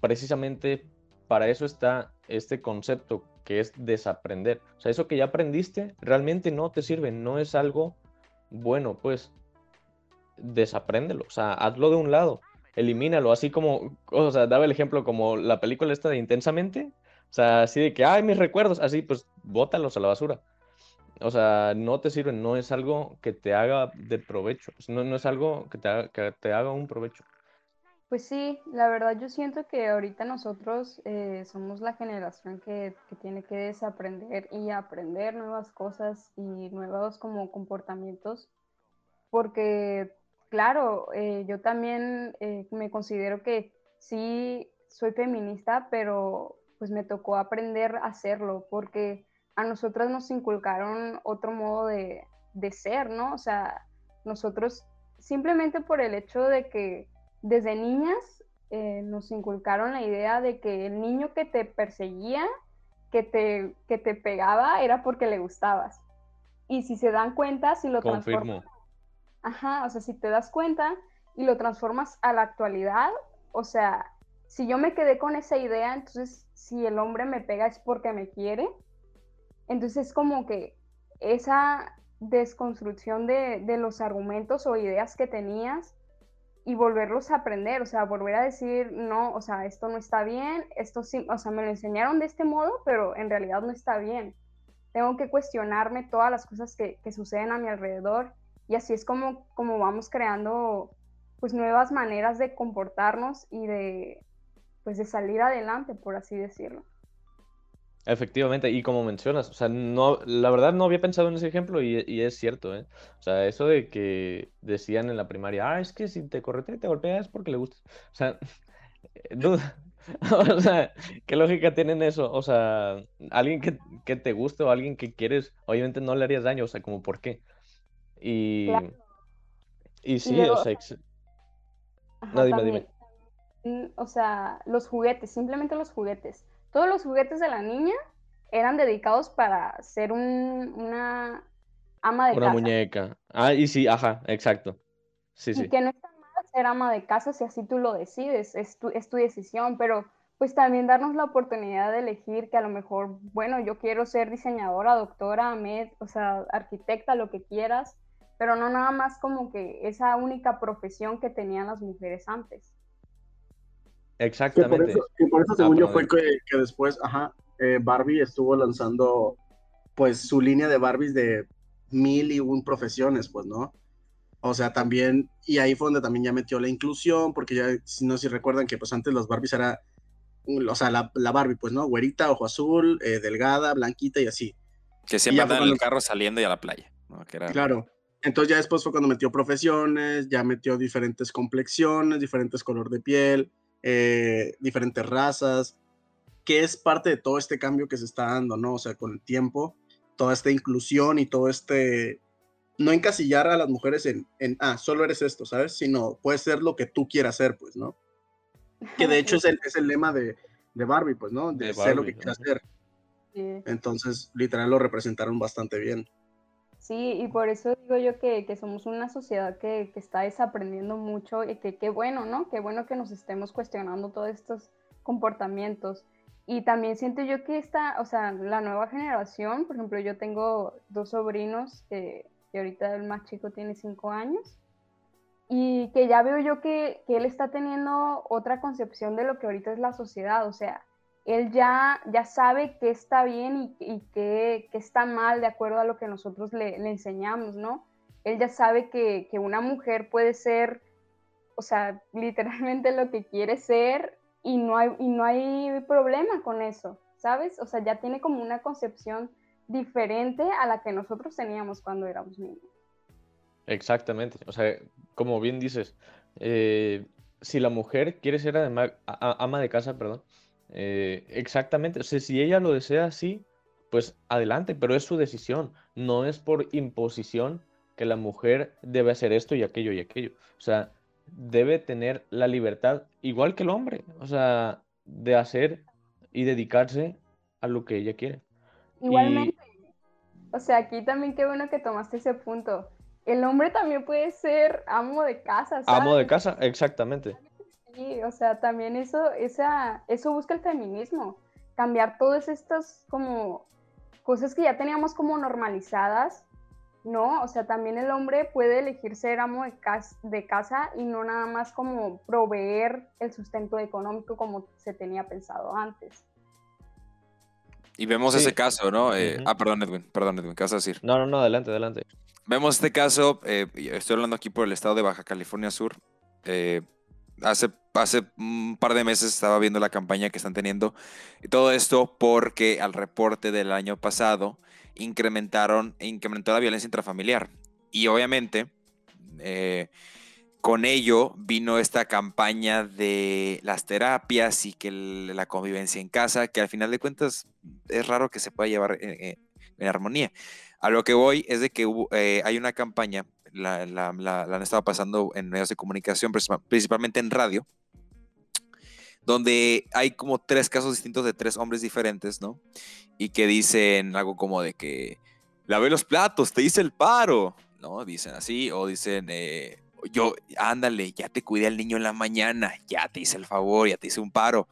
precisamente para eso está este concepto que es desaprender. O sea, eso que ya aprendiste realmente no te sirve, no es algo bueno, pues desapréndelo, o sea, hazlo de un lado, elimínalo, así como, o sea, daba el ejemplo como la película esta de Intensamente, o sea, así de que, ay, mis recuerdos, así, pues bótalos a la basura. O sea, no te sirven, no es algo que te haga de provecho, no, es algo que te haga un provecho. Pues sí, la verdad yo siento que ahorita nosotros eh, somos la generación que, que, tiene que desaprender y aprender nuevas cosas y nuevos como comportamientos, porque claro, eh, yo también eh, me considero que sí soy feminista, pero pues me tocó aprender a hacerlo, porque a nosotras nos inculcaron otro modo de, ser, ¿no? O sea, nosotros simplemente por el hecho de que desde niñas eh, nos inculcaron la idea de que el niño que te perseguía, que te, que te pegaba, era porque le gustabas. Y si se dan cuenta, si lo transformas. Ajá, o sea, si te das cuenta y lo transformas a la actualidad, o sea, si yo me quedé con esa idea, entonces si el hombre me pega es porque me quiere. Entonces es como que esa desconstrucción de, los argumentos o ideas que tenías y volverlos a aprender, o sea, volver a decir, no, o sea, esto no está bien, esto sí, o sea, me lo enseñaron de este modo, pero en realidad no está bien. Tengo que cuestionarme todas las cosas que, que suceden a mi alrededor y así es como, como vamos creando pues nuevas maneras de comportarnos y de, pues de salir adelante, por así decirlo. Efectivamente, y como mencionas, o sea, no, la verdad no había pensado en ese ejemplo y, es cierto, ¿eh? O sea, eso de que decían en la primaria, ah, es que si te correte y te golpeas es porque le gustas. O sea, [LAUGHS] duda. [LAUGHS] o sea, ¿qué lógica tienen eso? O sea, alguien que, te guste o alguien que quieres, obviamente no le harías daño, o sea, como por qué. Y, y sí, o sea, no, dime, dime o sea, los juguetes, simplemente los juguetes. Todos los juguetes de la niña eran dedicados para ser una ama de una muñeca. Ah, y sí, ajá, exacto. Sí, y sí. que no está mal ser ama de casa si así tú lo decides, es tu, es tu decisión, pero pues también darnos la oportunidad de elegir que a lo mejor, bueno, yo quiero ser diseñadora, doctora, med, o sea, arquitecta, lo que quieras, pero no nada más como que esa única profesión que tenían las mujeres antes. Exactamente. Que por eso, según yo, fue que, que, después, ajá, eh, Barbie estuvo lanzando, pues, su línea de Barbies de mil y un profesiones, pues, ¿no? O sea, también, y ahí fue donde también ya metió la inclusión, porque ya, si no si recuerdan que pues antes las Barbies era, o sea, la, Barbie, pues, ¿no? Güerita, ojo azul, eh, delgada, blanquita y así. Que siempre andan en el carro saliendo y a la playa. Claro. Entonces ya después fue cuando metió profesiones, ya metió diferentes complexiones, diferentes color de piel, eh, diferentes razas, que es parte de todo este cambio que se está dando, ¿no? O sea, con el tiempo, toda esta inclusión y todo este, no encasillar a las mujeres en, en ah, solo eres esto, ¿sabes? Sino puedes ser lo que tú quieras ser, pues, ¿no? Que de hecho es el, es el lema de, de, Barbie, pues, ¿no? De, ser lo que quieras ser. Entonces, literal, lo representaron bastante bien. Sí, y por eso digo yo que, que somos una sociedad que, que, está desaprendiendo mucho y que qué bueno, ¿no? Qué bueno que nos estemos cuestionando todos estos comportamientos. Y también siento yo que esta, o sea, la nueva generación, por ejemplo, yo tengo dos sobrinos que, que ahorita el más chico tiene cinco años y que ya veo yo que, que él está teniendo otra concepción de lo que ahorita es la sociedad, o sea, él ya, ya sabe qué está bien y, y qué, está mal de acuerdo a lo que nosotros le, enseñamos, ¿no? Él ya sabe que, una mujer puede ser, o sea, [LAUGHS] literalmente lo que quiere ser y no hay, y no hay problema con eso, ¿sabes? O sea, ya tiene como una concepción diferente a la que nosotros teníamos cuando éramos niños. Exactamente, o sea, como bien dices, eh, si la mujer quiere ser ama de casa, perdón, eh, exactamente, o sea, si ella lo desea así, pues adelante, pero es su decisión, no es por imposición que la mujer debe hacer esto y aquello y aquello. O sea, debe tener la libertad, igual que el hombre, o sea, de hacer y dedicarse a lo que ella quiere. Igualmente. O sea, aquí también qué bueno que tomaste ese punto. El hombre también puede ser amo de casa. Amo de casa, exactamente. Sí, o sea, también eso, esa, eso busca el feminismo, cambiar todas estas como cosas que ya teníamos como normalizadas, ¿no? O sea, también el hombre puede elegir ser amo de, casa, de casa y no nada más como proveer el sustento económico como se tenía pensado antes. Y vemos ese caso, ¿no? Eh, ah, perdón, Edwin, perdón, Edwin, ¿qué vas a decir? No, no, no, adelante, adelante. Vemos este caso, eh, estoy hablando aquí por el estado de Baja California Sur. Eh, hace, hace un par de meses estaba viendo la campaña que están teniendo. Y todo esto porque al reporte del año pasado incrementaron, incrementó la violencia intrafamiliar. Y obviamente, eh, con ello vino esta campaña de las terapias y que la convivencia en casa, que al final de cuentas es raro que se pueda llevar en, armonía. A lo que voy es de que eh, hay una campaña la, la, han estado pasando en medios de comunicación, principalmente en radio, donde hay como tres casos distintos de tres hombres diferentes, ¿no? Y que dicen algo como de que, lavé los platos, te hice el paro, ¿no? Dicen así, o dicen, eh, yo, ándale, ya te cuidé al niño en la mañana, ya te hice el favor, ya te hice un paro,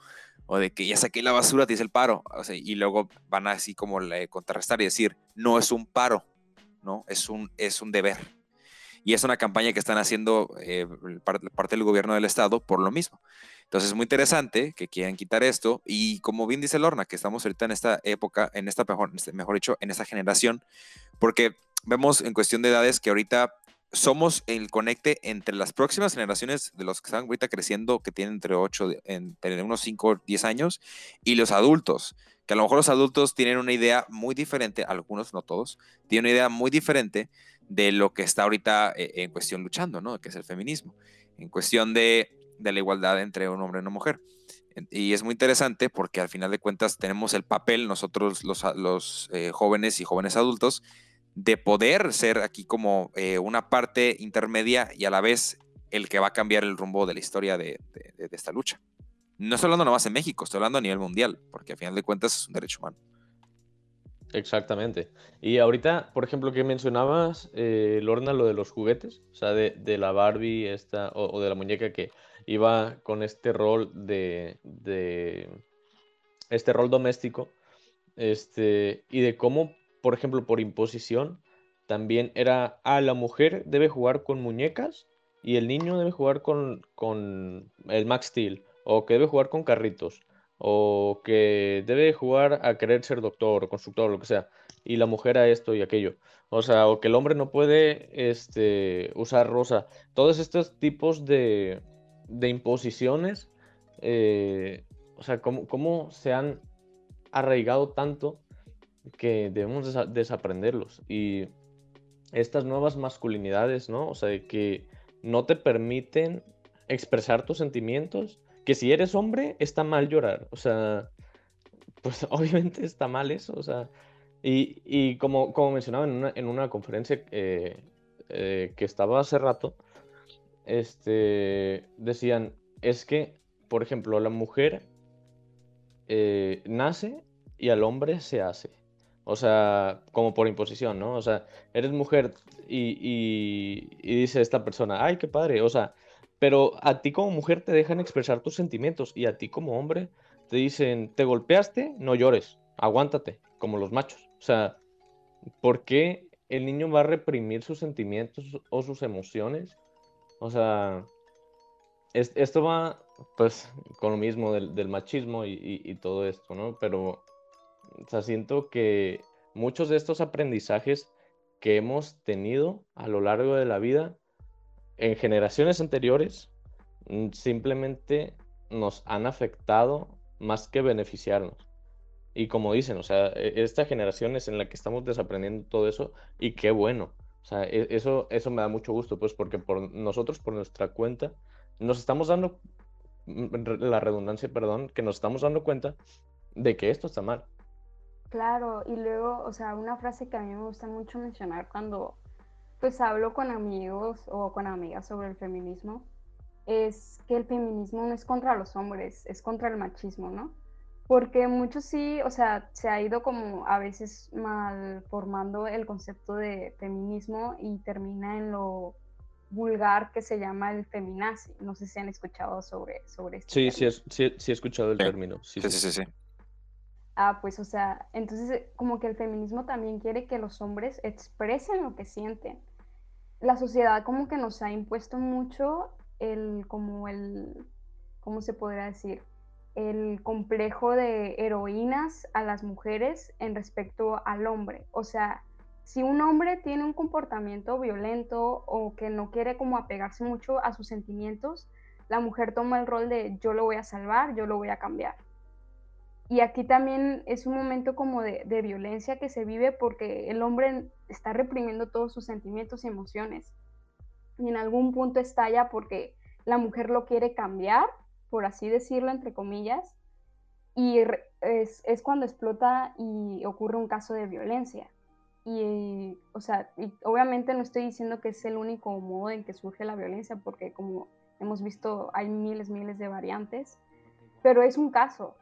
o de que ya saqué la basura, te hice el paro, o sea, y luego van así como le contrarrestar y decir, no es un paro, ¿no? Es un, es un deber. Y es una campaña que están haciendo eh, parte del gobierno del estado por lo mismo. Entonces es muy interesante que quieran quitar esto y como bien dice Lorna, que estamos ahorita en esta época, en esta mejor, este, mejor dicho, en esta generación, porque vemos en cuestión de edades que ahorita somos el conecte entre las próximas generaciones de los que están ahorita creciendo, que tienen entre 8, entre unos 5, 10 años, y los adultos, que a lo mejor los adultos tienen una idea muy diferente, algunos, no todos, tienen una idea muy diferente de lo que está ahorita eh, en cuestión luchando, ¿no? Que es el feminismo, en cuestión de, la igualdad entre un hombre y una mujer. Y es muy interesante porque al final de cuentas tenemos el papel, nosotros los, eh, jóvenes y jóvenes adultos, de poder ser aquí como eh, una parte intermedia y a la vez el que va a cambiar el rumbo de la historia de, de esta lucha. No estoy hablando nomás en México, estoy hablando a nivel mundial, porque al final de cuentas es un derecho humano. Exactamente. Y ahorita, por ejemplo, que mencionabas, eh, Lorna, lo de los juguetes, o sea, de, de la Barbie esta, o, de la muñeca que iba con este rol de, de este rol doméstico, este, y de cómo, por ejemplo, por imposición, también era, ah, la mujer debe jugar con muñecas y el niño debe jugar con, con el Max Steel, o que debe jugar con carritos o que debe jugar a querer ser doctor o constructor, lo que sea, y la mujer a esto y aquello. O sea, o que el hombre no puede este, usar rosa. Todos estos tipos de, de imposiciones, eh, o sea, ¿cómo, ¿cómo, se han arraigado tanto que debemos desaprenderlos? Y estas nuevas masculinidades, ¿no? O sea, que no te permiten expresar tus sentimientos que si eres hombre está mal llorar. O sea, pues [LAUGHS] obviamente está mal eso. O sea, y, y como, como mencionaba en una, en una conferencia eh, eh, que estaba hace rato, este, decían, es que, por ejemplo, la mujer eh, nace y al hombre se hace. O sea, como por imposición, ¿no? O sea, eres mujer y, y, dice esta persona, ay, qué padre. O sea, pero a ti como mujer te dejan expresar tus sentimientos y a ti como hombre te dicen, te golpeaste, no llores, aguántate, como los machos. O sea, ¿por qué el niño va a reprimir sus sentimientos o sus emociones? O sea, es, esto va pues con lo mismo del, machismo y, y, y, todo esto, ¿no? Pero, o sea, siento que muchos de estos aprendizajes que hemos tenido a lo largo de la vida en generaciones anteriores mm, simplemente nos han afectado más que beneficiarnos. Y como dicen, o sea, e, esta generación es en la que estamos desaprendiendo todo eso y qué bueno. O sea, e, eso, eso me da mucho gusto, pues, porque por nosotros, por nuestra cuenta, nos estamos dando, mm, la redundancia, perdón, que nos estamos dando cuenta de que esto está mal. Claro, y luego, o sea, una frase que a mí me gusta mucho mencionar cuando pues hablo con amigos o con amigas sobre el feminismo, es que el feminismo no es contra los hombres, es contra el machismo, ¿no? Porque muchos sí, o sea, se ha ido como a veces mal formando el concepto de feminismo y termina en lo vulgar que se llama el feminazi. No sé si han escuchado sobre, sobre esto. Sí, sí, sí, sí, he escuchado el término. Sí sí, sí, sí, sí. Ah, pues, o sea, entonces como que el feminismo también quiere que los hombres expresen lo que sienten la sociedad como que nos ha impuesto mucho el, como el, ¿cómo se podría decir? El complejo de heroínas a las mujeres en respecto al hombre. O sea, si un hombre tiene un comportamiento violento o que no quiere como apegarse mucho a sus sentimientos, la mujer toma el rol de yo lo voy a salvar, yo lo voy a cambiar. Y aquí también es un momento como de, de, violencia que se vive porque el hombre está reprimiendo todos sus sentimientos y emociones. Y en algún punto estalla porque la mujer lo quiere cambiar, por así decirlo, entre comillas. Y es, es cuando explota y ocurre un caso de violencia. Y, o sea, y obviamente no estoy diciendo que es el único modo en que surge la violencia, porque como hemos visto, hay miles, miles de variantes, pero es un caso,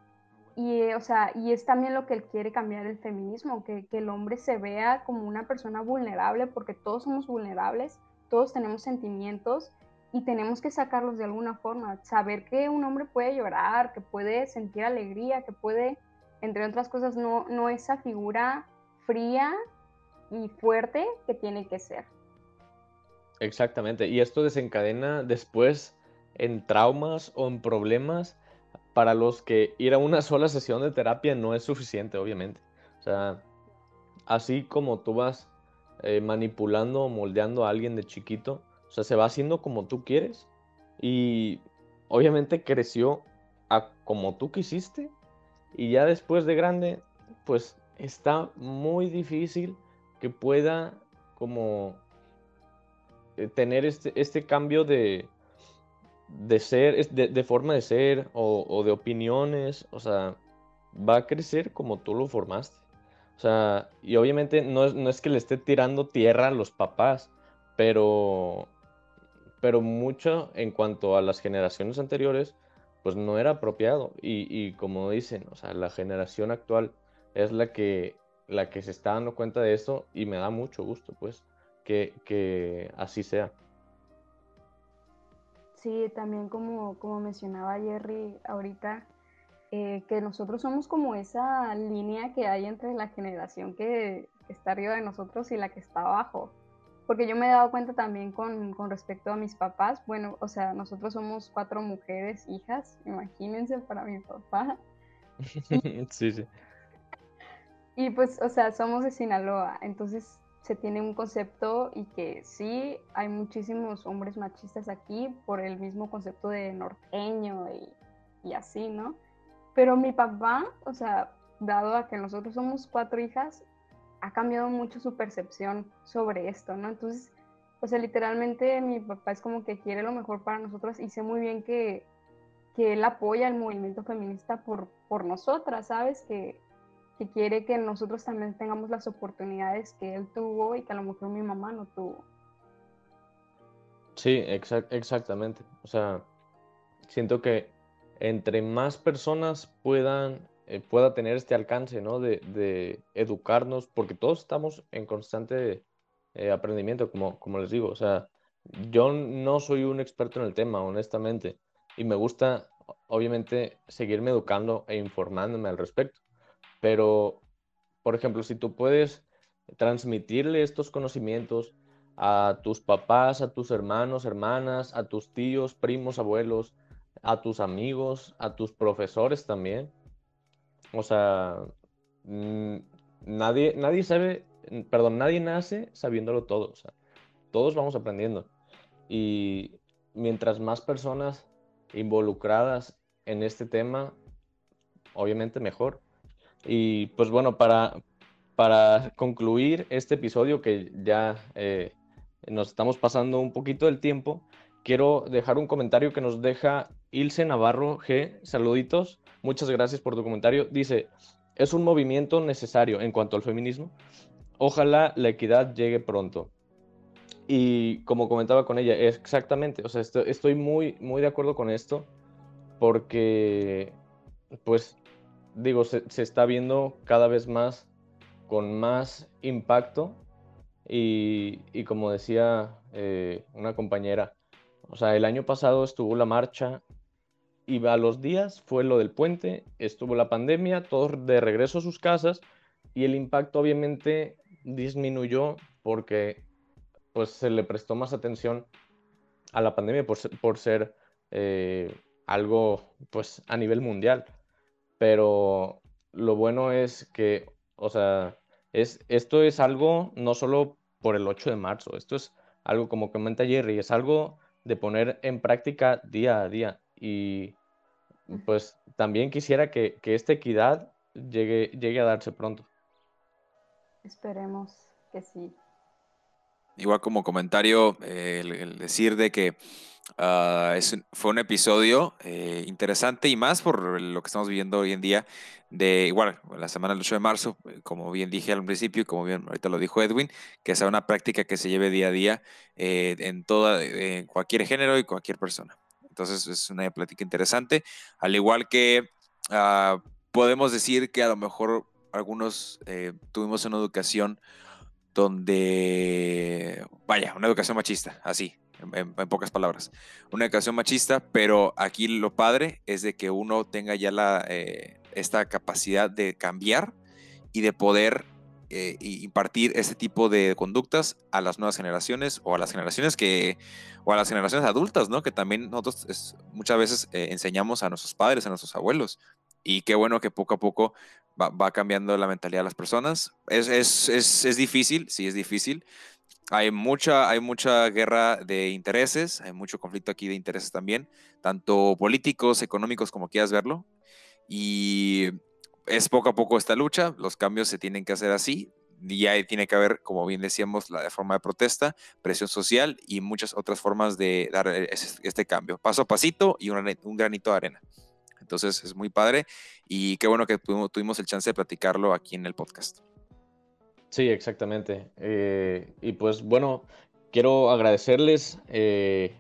y, o sea, y es también lo que él quiere cambiar el feminismo, que, que, el hombre se vea como una persona vulnerable, porque todos somos vulnerables, todos tenemos sentimientos y tenemos que sacarlos de alguna forma. Saber que un hombre puede llorar, que puede sentir alegría, que puede, entre otras cosas, no, no esa figura fría y fuerte que tiene que ser. Exactamente, y esto desencadena después en traumas o en problemas para los que ir a una sola sesión de terapia no es suficiente, obviamente. O sea, así como tú vas eh, manipulando o moldeando a alguien de chiquito, o sea, se va haciendo como tú quieres. Y obviamente creció a como tú quisiste. Y ya después de grande, pues está muy difícil que pueda como eh, tener este, este cambio de, de ser, de, de forma de ser o, o, de opiniones, o sea, va a crecer como tú lo formaste. O sea, y obviamente no es, no es que le esté tirando tierra a los papás, pero, pero mucho en cuanto a las generaciones anteriores, pues no era apropiado. Y, y como dicen, o sea, la generación actual es la que la que se está dando cuenta de esto y me da mucho gusto, pues, que, que así sea. Sí, también como, como mencionaba Jerry ahorita, eh, que nosotros somos como esa línea que hay entre la generación que está arriba de nosotros y la que está abajo. Porque yo me he dado cuenta también con, con respecto a mis papás, bueno, o sea, nosotros somos cuatro mujeres, hijas, imagínense para mi papá. [LAUGHS] sí, sí. Y pues, o sea, somos de Sinaloa, entonces se tiene un concepto y que sí, hay muchísimos hombres machistas aquí por el mismo concepto de norteño y, y así, ¿no? Pero mi papá, o sea, dado a que nosotros somos cuatro hijas, ha cambiado mucho su percepción sobre esto, ¿no? Entonces, o sea, literalmente mi papá es como que quiere lo mejor para nosotros y sé muy bien que, que él apoya el movimiento feminista por, por nosotras, ¿sabes? Que, que quiere que nosotros también tengamos las oportunidades que él tuvo y que a lo mejor mi mamá no tuvo. Sí, exactamente. O sea, siento que entre más personas puedan, eh, pueda tener este alcance, ¿no? De, educarnos, porque todos estamos en constante eh, aprendimiento, como, como les digo. O sea, yo no soy un experto en el tema, honestamente, y me gusta, obviamente, seguirme educando e informándome al respecto. Pero, por ejemplo, si tú puedes transmitirle estos conocimientos a tus papás, a tus hermanos, hermanas, a tus tíos, primos, abuelos, a tus amigos, a tus profesores también. O sea, mm, nadie, nadie sabe, perdón, nadie nace sabiéndolo todo. Todos vamos aprendiendo. Y mientras más personas involucradas en este tema, obviamente mejor. Y pues bueno, para, para concluir este episodio que ya eh, nos estamos pasando un poquito del tiempo, quiero dejar un comentario que nos deja Ilse Navarro G. Saluditos, muchas gracias por tu comentario. Dice, es un movimiento necesario en cuanto al feminismo. Ojalá la equidad llegue pronto. Y como comentaba con ella, exactamente, o sea, estoy, muy, muy de acuerdo con esto, porque, pues, digo, se, está viendo cada vez más con más impacto y, como decía eh, una compañera, o sea, el año pasado estuvo la marcha y a los días fue lo del puente, estuvo la pandemia, todos de regreso a sus casas y el impacto obviamente disminuyó porque pues se le prestó más atención a la pandemia por ser, por ser eh, algo pues a nivel mundial pero lo bueno es que, o sea, es, esto es algo no solo por el 8 de marzo, esto es algo como comenta Jerry, es algo de poner en práctica día a día. Y pues también quisiera que, esta equidad llegue, llegue a darse pronto. Esperemos que sí. Igual como comentario, eh, el, decir de que ah, fue un episodio eh, interesante y más por lo que estamos viviendo hoy en día, de igual, la semana del 8 de marzo, eh, como bien dije al principio y como bien ahorita lo dijo Edwin, que sea una práctica que se lleve día a día en, toda, en cualquier género y cualquier persona. Entonces es una plática interesante, al igual que ah, podemos decir que a lo mejor algunos tuvimos una educación donde, vaya, una educación machista, así, en, pocas palabras. Una educación machista, pero aquí lo padre es de que uno tenga ya la, eh, esta capacidad de cambiar y de poder eh, impartir este tipo de conductas a las nuevas generaciones o a las generaciones que, o a las generaciones adultas, ¿no? Que también nosotros muchas veces eh, enseñamos a nuestros padres, a nuestros abuelos. Y qué bueno que poco a poco va, cambiando la mentalidad de las personas. Es, es, es, es, difícil, sí es difícil. Hay mucha, hay mucha guerra de intereses, hay mucho conflicto aquí de intereses también, tanto políticos, económicos, como quieras verlo. Y es poco a poco esta lucha, los cambios se tienen que hacer así, y ahí tiene que haber, como bien decíamos, la forma de protesta, presión social y muchas otras formas de dar este cambio, paso a pasito y un granito de arena. Entonces es muy padre y qué bueno que tuvimos, el chance de platicarlo aquí en el podcast. Sí, exactamente. Eh, y pues bueno, quiero agradecerles eh,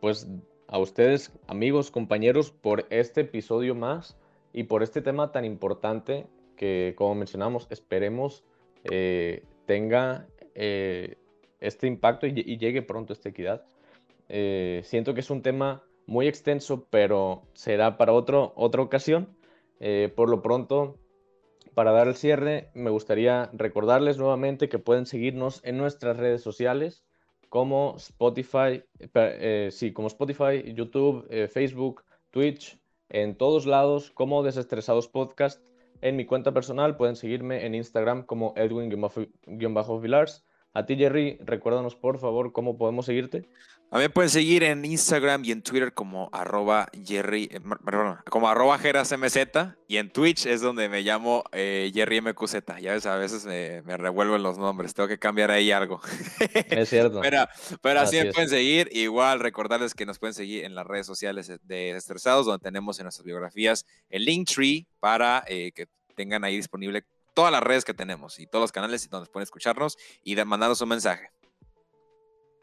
pues a ustedes, amigos, compañeros, por este episodio más y por este tema tan importante que, como mencionamos, esperemos eh, tenga eh, este impacto y, llegue pronto esta equidad. Eh, siento que es un tema muy extenso, pero será para otro, otra ocasión. por lo pronto, para dar el cierre, me gustaría recordarles nuevamente que pueden seguirnos en nuestras redes sociales como Spotify, sí, como Spotify, YouTube, Facebook, Twitch, en todos lados como Desestresados Podcast. En mi cuenta personal pueden seguirme en Instagram como Edwin-Vilars. A ti, Jerry, recuérdanos por favor cómo podemos seguirte. A mí pueden seguir en Instagram y en Twitter como arroba Jerry, eh, perdón, como arroba JerasMZ y en Twitch es donde me llamo eh, Jerry MQZ. Ya ves, a veces me, me, revuelven los nombres, tengo que cambiar ahí algo. [LAUGHS] Es cierto. pero, pero así, me pueden seguir. Igual recordarles que nos pueden seguir en las redes sociales de Estresados, donde tenemos en nuestras biografías el Linktree para eh, que tengan ahí disponible todas las redes que tenemos y todos los canales donde pueden escucharnos y mandarnos un mensaje.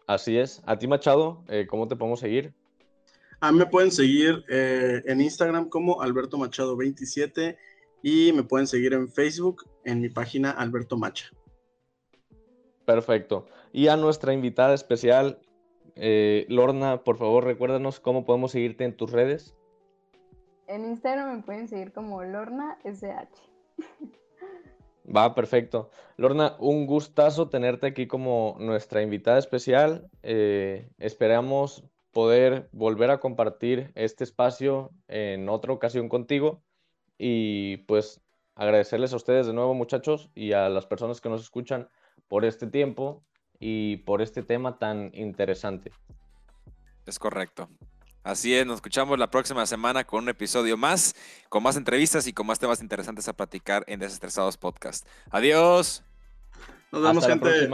Así es. A ti, Machado, eh, ¿cómo te podemos seguir? A mí me pueden seguir eh, en Instagram como Alberto Machado 27 y me pueden seguir en Facebook en mi página Alberto Macha. Perfecto. Y a nuestra invitada especial, eh, Lorna, por favor, recuérdanos cómo podemos seguirte en tus redes. En Instagram me pueden seguir como Lorna SH. [LAUGHS] Va, perfecto. Lorna, un gustazo tenerte aquí como nuestra invitada especial. Eh, esperamos poder volver a compartir este espacio en otra ocasión contigo y pues agradecerles a ustedes de nuevo muchachos y a las personas que nos escuchan por este tiempo y por este tema tan interesante. Es correcto. Así es, nos escuchamos la próxima semana con un episodio más, con más entrevistas y con más temas interesantes a platicar en Desestresados Podcast. Adiós. Nos vemos, gente.